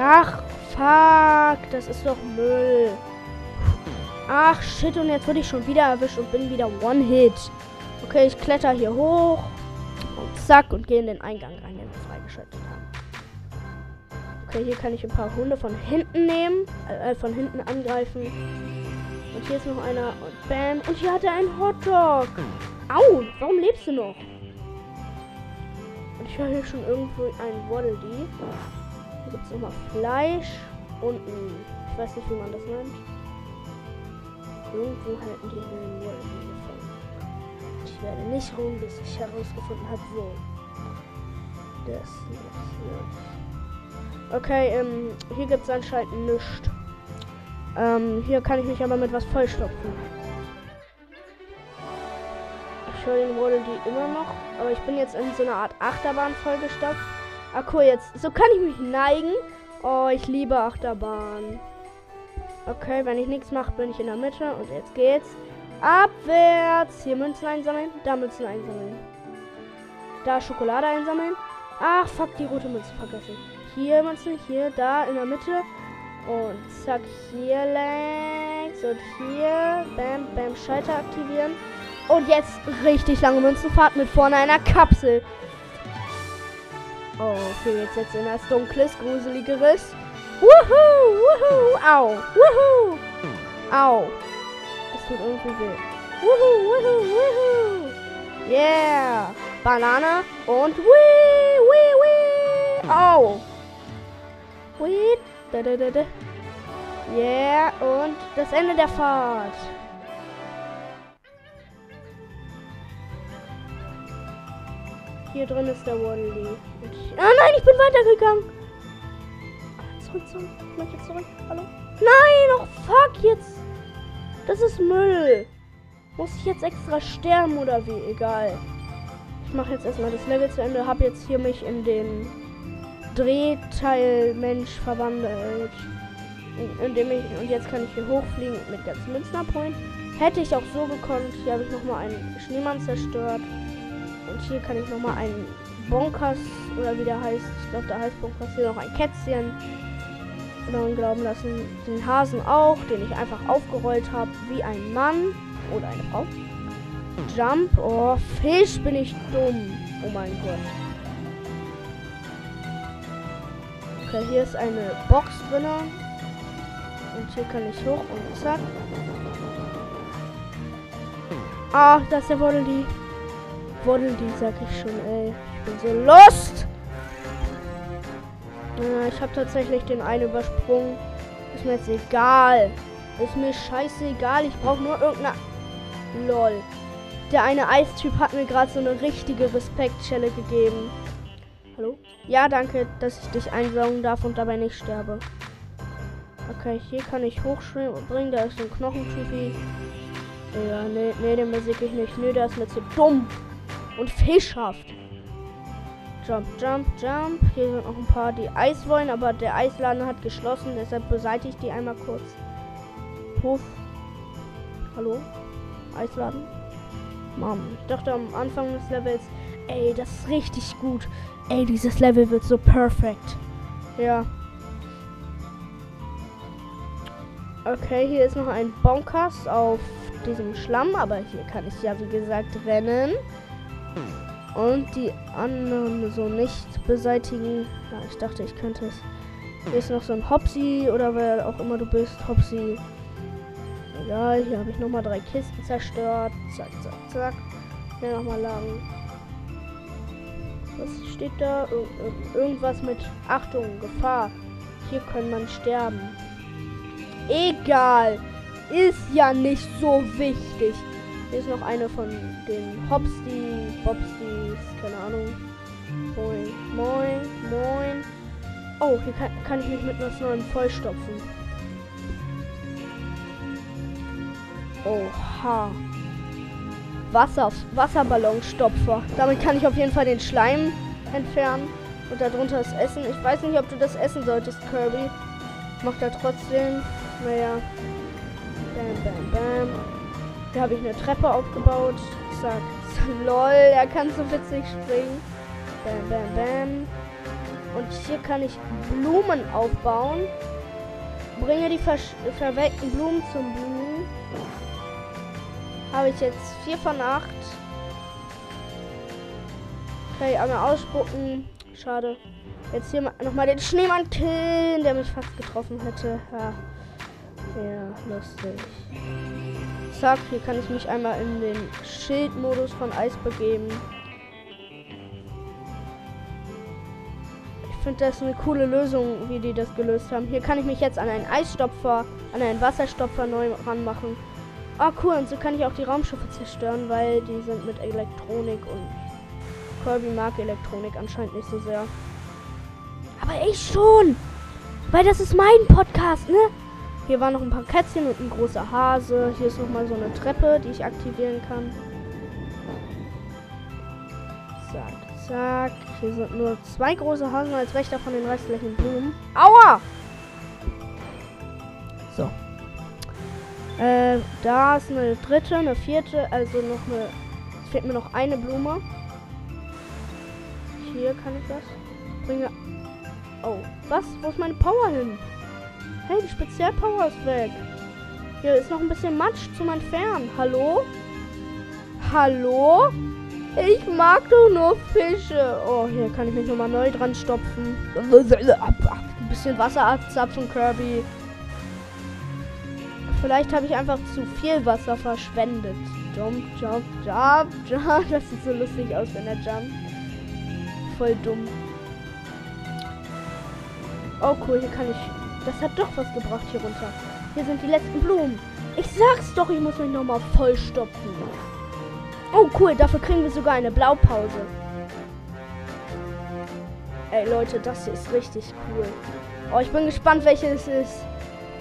Ach, fuck. Das ist doch Müll. Ach, shit. Und jetzt wurde ich schon wieder erwischt und bin wieder One-Hit. Okay, ich kletter hier hoch. Und zack. Und gehe in den Eingang rein, den wir freigeschaltet haben. Okay, hier kann ich ein paar Hunde von hinten nehmen. Äh, von hinten angreifen. Und hier ist noch einer. Und bam. Und hier hat er einen Hotdog. Au, warum lebst du noch? Und ich höre hier schon irgendwo einen Waddle-Dee. Hier gibt es nochmal Fleisch und ein Ich weiß nicht, wie man das nennt. Irgendwo halten die einen Wallaby gefangen. Ich werde nicht ruhen, bis ich herausgefunden habe, wo. Das ist Okay, ähm, hier gibt es anscheinend nichts. Ähm, hier kann ich mich aber mit was vollstopfen. Ich höre den Waddle die immer noch, aber ich bin jetzt in so einer Art Achterbahn vollgestopft. Ah cool, jetzt, so kann ich mich neigen. Oh, ich liebe Achterbahn. Okay, wenn ich nichts mache, bin ich in der Mitte und jetzt geht's. Abwärts. Hier Münzen einsammeln, da Münzen einsammeln. Da Schokolade einsammeln. Ach, fuck, die rote Münze vergessen. Hier Münzen, hier, da, in der Mitte. Und zack, hier längs und hier. Bam, bam, Schalter aktivieren. Und jetzt richtig lange Münzenfahrt mit vorne einer Kapsel. Oh, hier geht's jetzt in das dunkles, gruseligeres. Wuhu, wuhu, au, wuhu, au. Das tut irgendwie weh. Wuhu, wuhu, wuhu. Yeah. Banane und wii, wii, wii. Au. Wii, da, da, da, da. Yeah, und das Ende der Fahrt. Hier drin ist der Wally. Ah nein, ich bin weitergegangen. Zurück, zurück. Hallo? Nein, oh fuck jetzt. Das ist Müll. Muss ich jetzt extra sterben oder wie? Egal. Ich mache jetzt erstmal das Level zu Ende. Hab jetzt hier mich in den Drehteil-Mensch verwandelt. Indem ich, und jetzt kann ich hier hochfliegen mit ganz Münzen abholen. Hätte ich auch so gekonnt. Hier habe ich nochmal einen Schneemann zerstört. Und hier kann ich nochmal einen Bonkers, oder wie der heißt, ich glaube, der heißt Bonkers, hier noch ein Kätzchen daran glauben lassen. Den Hasen auch, den ich einfach aufgerollt habe, wie ein Mann oder eine Frau. Jump, oh, Fisch, bin ich dumm. Oh mein Gott. Okay, hier ist eine Box drin. Und hier kann ich hoch und zack. Ah, das ist der Waddle Waddle sag ich schon, ey. Ich bin so lost. Äh, ich habe tatsächlich den einen übersprungen. Ist mir jetzt egal. Ist mir scheißegal. Ich brauche nur irgendeine... Lol. Der eine Eistyp hat mir gerade so eine richtige Respektschelle gegeben. Hallo? Ja, danke, dass ich dich einsaugen darf und dabei nicht sterbe. Okay, hier kann ich hochspringen. Da ist ein Knochentypi. Ja, nee, nee, den besiege ich nicht. Nee, der ist mir zu dumm. Und fischhaft. Jump, jump, jump. Hier sind noch ein paar, die Eis wollen, aber der Eisladen hat geschlossen. Deshalb beseitige ich die einmal kurz. Puff. Hallo? Eisladen? Mann, ich dachte am Anfang des Levels, ey, das ist richtig gut. Ey, dieses Level wird so perfekt. Ja. Okay, hier ist noch ein Bonkers auf diesem Schlamm, aber hier kann ich ja wie gesagt rennen. Und die anderen so nicht beseitigen. Ja, ich dachte, ich könnte es. Hier ist noch so ein Hopsi oder wer auch immer du bist. Hopsi. Egal, hier habe ich nochmal drei Kisten zerstört. Zack, zack, zack. Hier nochmal lang. Was steht da? Ir irgendwas mit Achtung, Gefahr. Hier kann man sterben. Egal. Ist ja nicht so wichtig. Hier ist noch eine von den Hopsti, Bobstis, keine Ahnung. Moin, moin, moin. Oh, hier kann, kann ich mich mit was Neuem vollstopfen. Oha. Wasser, Wasserballonstopfer. Damit kann ich auf jeden Fall den Schleim entfernen. Und darunter ist Essen. Ich weiß nicht, ob du das essen solltest, Kirby. Macht er trotzdem. Naja. Bam, bam, bam. Da habe ich eine Treppe aufgebaut. Zack. Lol, er kann so witzig springen. Bam, bam, bam. Und hier kann ich Blumen aufbauen. Bringe die ver verwelkten Blumen zum Blumen. Habe ich jetzt 4 von 8. Okay, einmal ausspucken. Schade. Jetzt hier nochmal den Schneemann killen, der mich fast getroffen hätte. Ja, ja lustig. Zack, hier kann ich mich einmal in den Schildmodus von Eis begeben. Ich finde das eine coole Lösung, wie die das gelöst haben. Hier kann ich mich jetzt an einen Eisstopfer, an einen Wasserstopfer neu ranmachen. Ah, cool. Und so kann ich auch die Raumschiffe zerstören, weil die sind mit Elektronik und Kirby mag Elektronik anscheinend nicht so sehr. Aber ich schon. Weil das ist mein Podcast, ne? Hier waren noch ein paar Kätzchen und ein großer Hase. Hier ist nochmal so eine Treppe, die ich aktivieren kann. Zack, zack. Hier sind nur zwei große Hasen als Wächter von den restlichen Blumen. Aua! So. Äh, da ist eine dritte, eine vierte, also noch eine. Es fehlt mir noch eine Blume. Hier kann ich das. Bringe. Oh, was? Wo ist meine Power hin? Hey, die Spezialpower ist weg. Hier ist noch ein bisschen Matsch zum Entfernen. Hallo? Hallo? Ich mag doch nur Fische. Oh, hier kann ich mich nochmal neu dran stopfen. Ein bisschen Wasser abzapfen, Kirby. Vielleicht habe ich einfach zu viel Wasser verschwendet. Jump, jump, jump, jump. Das sieht so lustig aus, wenn er jumpt. Voll dumm. Oh cool, hier kann ich... Das hat doch was gebracht hier runter. Hier sind die letzten Blumen. Ich sag's doch, ich muss mich nochmal vollstopfen. Oh cool, dafür kriegen wir sogar eine Blaupause. Ey Leute, das hier ist richtig cool. Oh, ich bin gespannt, welches es ist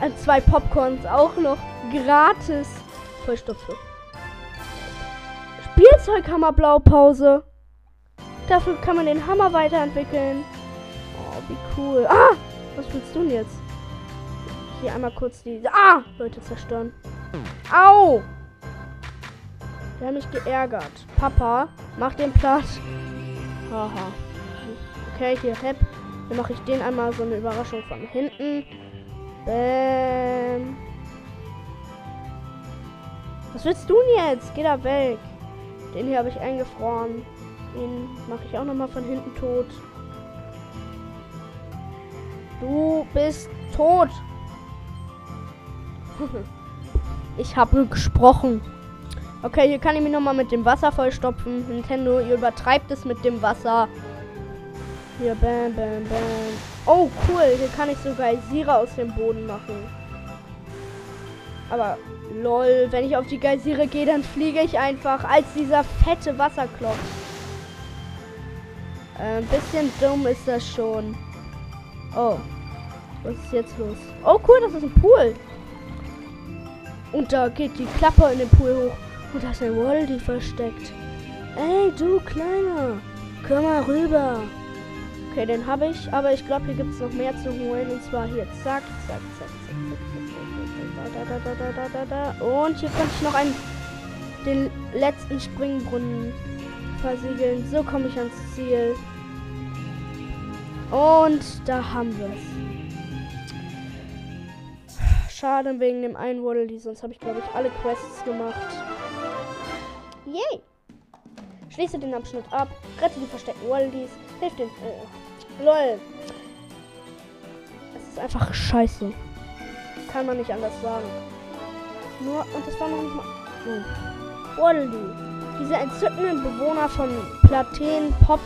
an zwei Popcorns auch noch gratis. Vollstopfe. Spielzeughammer Blaupause. Dafür kann man den Hammer weiterentwickeln. Oh, wie cool. Ah! Was willst du denn jetzt? Hier einmal kurz die... Ah! Leute zerstören. Au! Der hat mich geärgert. Papa, mach den platt. Haha. Okay, hier, Hep. Dann mache ich den einmal so eine Überraschung von hinten. Bäm. Was willst du denn jetzt? Geh da weg. Den hier habe ich eingefroren. Den mache ich auch nochmal von hinten tot. Du bist tot. ich habe gesprochen. Okay, hier kann ich mich nochmal mit dem Wasser vollstopfen. Nintendo, ihr übertreibt es mit dem Wasser. Hier, bam, bam, bam. Oh, cool. Hier kann ich sogar Geysire aus dem Boden machen. Aber, lol, wenn ich auf die Geysire gehe, dann fliege ich einfach als dieser fette Wasserklopf. Äh, ein bisschen dumm ist das schon. Oh. Was ist jetzt los? Oh, cool, das ist ein Pool. Und da geht die Klappe in den Pool hoch. Und da ist ein Waldi versteckt. Ey, du Kleiner. Komm mal rüber. Okay, den habe ich, aber ich glaube, hier gibt es noch mehr zu holen. Und zwar hier, zack, zack, zack, zack, zack, zack, da, da, da, da, da, da, da. Und hier könnte ich noch einen, den letzten Springbrunnen versiegeln. So komme ich ans Ziel. Und da haben wir es. Schade wegen dem einen Waddle, sonst habe ich, glaube ich, alle Quests gemacht. Yay! Schließe den Abschnitt ab, rette die versteckten Wallabies, hilf den. Äh, lol. Es ist einfach scheiße. Kann man nicht anders sagen. Nur, und das war noch nicht mal. Oh. Wallaby. Diese entzückenden Bewohner von Plateen Pop,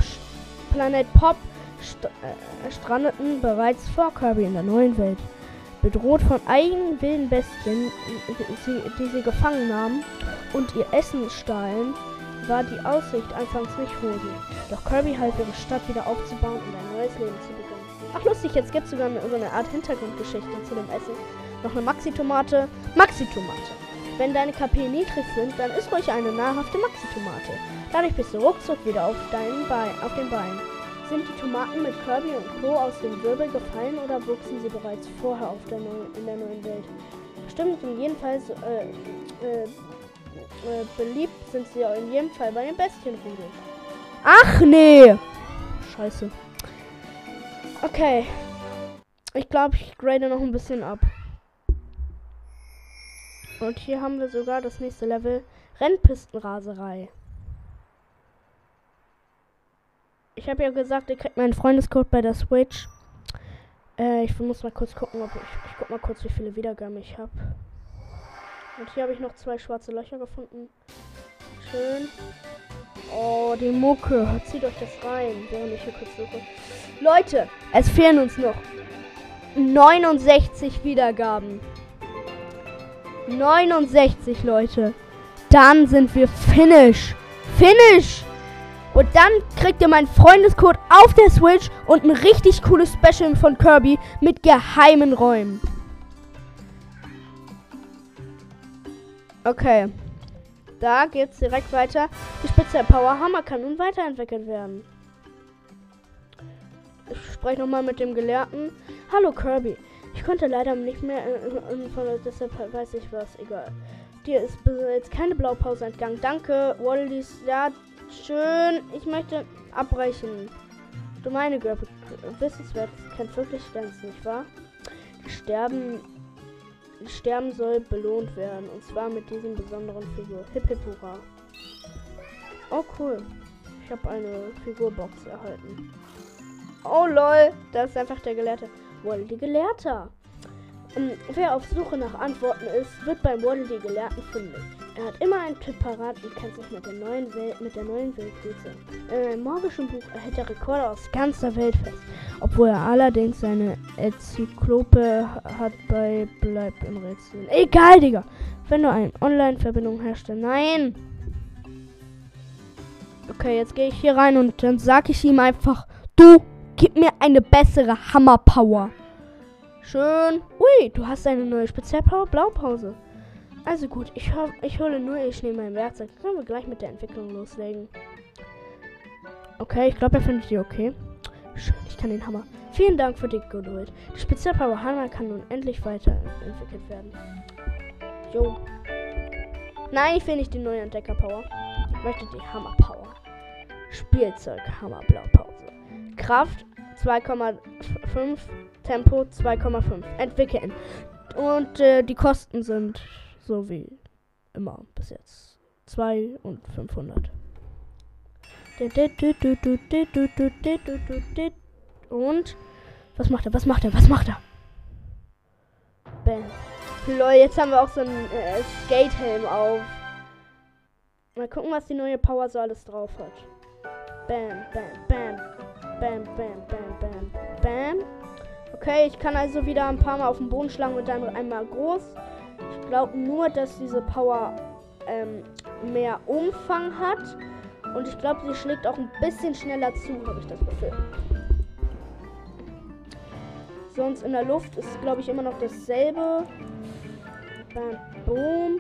Planet Pop st äh, strandeten bereits vor Kirby in der neuen Welt. Bedroht von eigenen wilden Bestien, die sie gefangen nahmen und ihr Essen stahlen, war die Aussicht anfangs nicht rosig. Doch Kirby half ihre Stadt wieder aufzubauen und ein neues Leben zu beginnen. Ach lustig, jetzt gibt es sogar so eine Art Hintergrundgeschichte zu dem Essen. Noch eine Maxi-Tomate. Maxi-Tomate. Wenn deine KP niedrig sind, dann ist ruhig eine nahrhafte Maxi-Tomate. Dadurch bist du ruckzuck wieder auf, deinen Bein, auf den Beinen. Sind die Tomaten mit Kirby und Co. aus dem Wirbel gefallen oder wuchsen sie bereits vorher auf der Neu in der neuen Welt? Stimmt, in jedem Fall so, äh, äh, äh, beliebt sind sie in jedem Fall bei den Bestienrudeln. Ach nee! Scheiße. Okay. Ich glaube, ich grade noch ein bisschen ab. Und hier haben wir sogar das nächste Level. Rennpistenraserei. Ich habe ja gesagt, ihr kriegt meinen Freundescode bei der Switch. Äh, ich muss mal kurz gucken, ob ich. Ich guck mal kurz, wie viele Wiedergaben ich habe. Und hier habe ich noch zwei schwarze Löcher gefunden. Schön. Oh, die Mucke. Zieht euch das rein, während ich hier kurz suche. Leute, es fehlen uns noch 69 Wiedergaben. 69 Leute. Dann sind wir finish. Finish! Und dann kriegt ihr meinen Freundescode auf der Switch und ein richtig cooles Special von Kirby mit geheimen Räumen. Okay. Da geht's direkt weiter. Die Spitze Power Hammer kann nun weiterentwickelt werden. Ich spreche nochmal mit dem Gelehrten. Hallo Kirby. Ich konnte leider nicht mehr, äh, äh, deshalb weiß ich was, egal. Dir ist jetzt keine Blaupause entgangen. Danke, Wallys. Ja, schön. Ich möchte abbrechen. Du meine Güte, wissenswert kennt wirklich ganz, nicht wahr? Sterben, Sterben soll belohnt werden. Und zwar mit diesem besonderen Figur. Hip hip hurra. Oh cool. Ich habe eine Figurbox erhalten. Oh lol, das ist einfach der Gelehrte. Waddle die Gelehrter. Ähm, wer auf Suche nach Antworten ist, wird beim Waddle die Gelehrten fündig. Er hat immer einen Tipp parat und kennt sich mit der neuen Welt, mit der neuen Welt gut sein. Im magischen Buch erhält er Rekorde aus ganzer Welt fest, obwohl er allerdings seine Enzyklope hat bei bleibt im Rätsel. Egal, Digga. Wenn du eine Online-Verbindung herstellst. Nein! Okay, jetzt gehe ich hier rein und dann sage ich ihm einfach, du Gib mir eine bessere Hammerpower. Schön. Ui, du hast eine neue Spezialpower Blaupause. Also gut, ich, ich hole nur, ich nehme mein Werkzeug. Können wir gleich mit der Entwicklung loslegen. Okay, ich glaube, er findet die okay. Schön, ich kann den Hammer. Vielen Dank für die Geduld. Die Spezialpower Hammer kann nun endlich weiterentwickelt werden. Jo. Nein, ich will nicht die neue Entdecker-Power. Ich möchte die Hammer-Power. Spielzeug Hammer Blaupause. Kraft 2,5, Tempo 2,5. Entwickeln. Und äh, die Kosten sind so wie immer bis jetzt. 2 und 500. Und was macht er? Was macht er? Was macht er? Bam. Lol, jetzt haben wir auch so einen äh, Skatehelm auf. Mal gucken, was die neue Power so alles drauf hat. Bam, bam, bam. Bam, bam, bam, bam, bam. Okay, ich kann also wieder ein paar Mal auf den Boden schlagen und dann einmal groß. Ich glaube nur, dass diese Power ähm, mehr Umfang hat. Und ich glaube, sie schlägt auch ein bisschen schneller zu, habe ich das Gefühl. Sonst in der Luft ist, glaube ich, immer noch dasselbe. Bam, boom.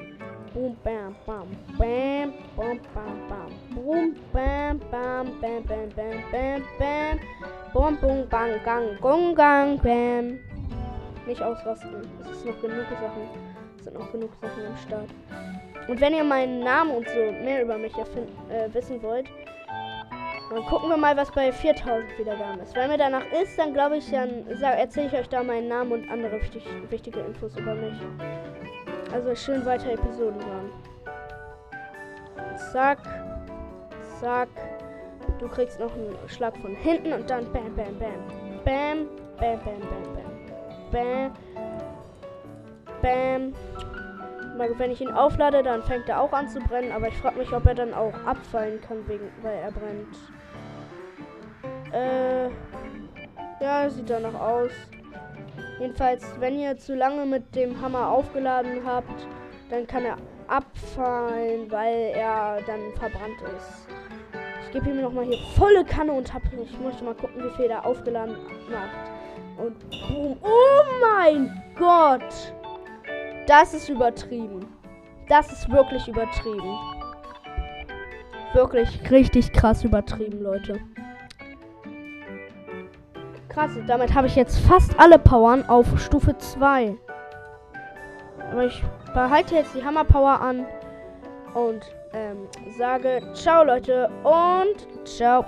Boom, bam, bam, bam, bam, bam, bam. Boom, bam, bam, bam, bam, bam, bam, bam. Boom, boom, bang, gang, gong, gang, bam. Nicht ausrasten. Es ist noch genug Sachen. Es sind noch genug Sachen am Start. Und wenn ihr meinen Namen und so mehr über mich äh, wissen wollt, dann gucken wir mal, was bei 4000 Wiedergaben ist. Wenn mir danach ist, dann glaube ich, dann erzähle ich euch da meinen Namen und andere wichtig, wichtige Infos über mich. Also schön weiter Episoden hören. Zack. Zack. Du kriegst noch einen Schlag von hinten und dann bam, bam, bam. Bam, bam, bam, bam, bam. Bam. Bam. Wenn ich ihn auflade, dann fängt er auch an zu brennen, aber ich frage mich, ob er dann auch abfallen kann, wegen, weil er brennt. Äh. Ja, sieht danach aus. Jedenfalls, wenn ihr zu lange mit dem Hammer aufgeladen habt, dann kann er abfallen, weil er dann verbrannt ist. Ich gebe ihm nochmal hier volle Kanne und hab, ich möchte mal gucken, wie viel er aufgeladen macht. Und boom. Oh mein Gott! Das ist übertrieben. Das ist wirklich übertrieben. Wirklich richtig krass übertrieben, Leute. Krass, damit habe ich jetzt fast alle Powern auf Stufe 2. Aber ich behalte jetzt die Hammer Power an und ähm, sage ciao Leute und ciao.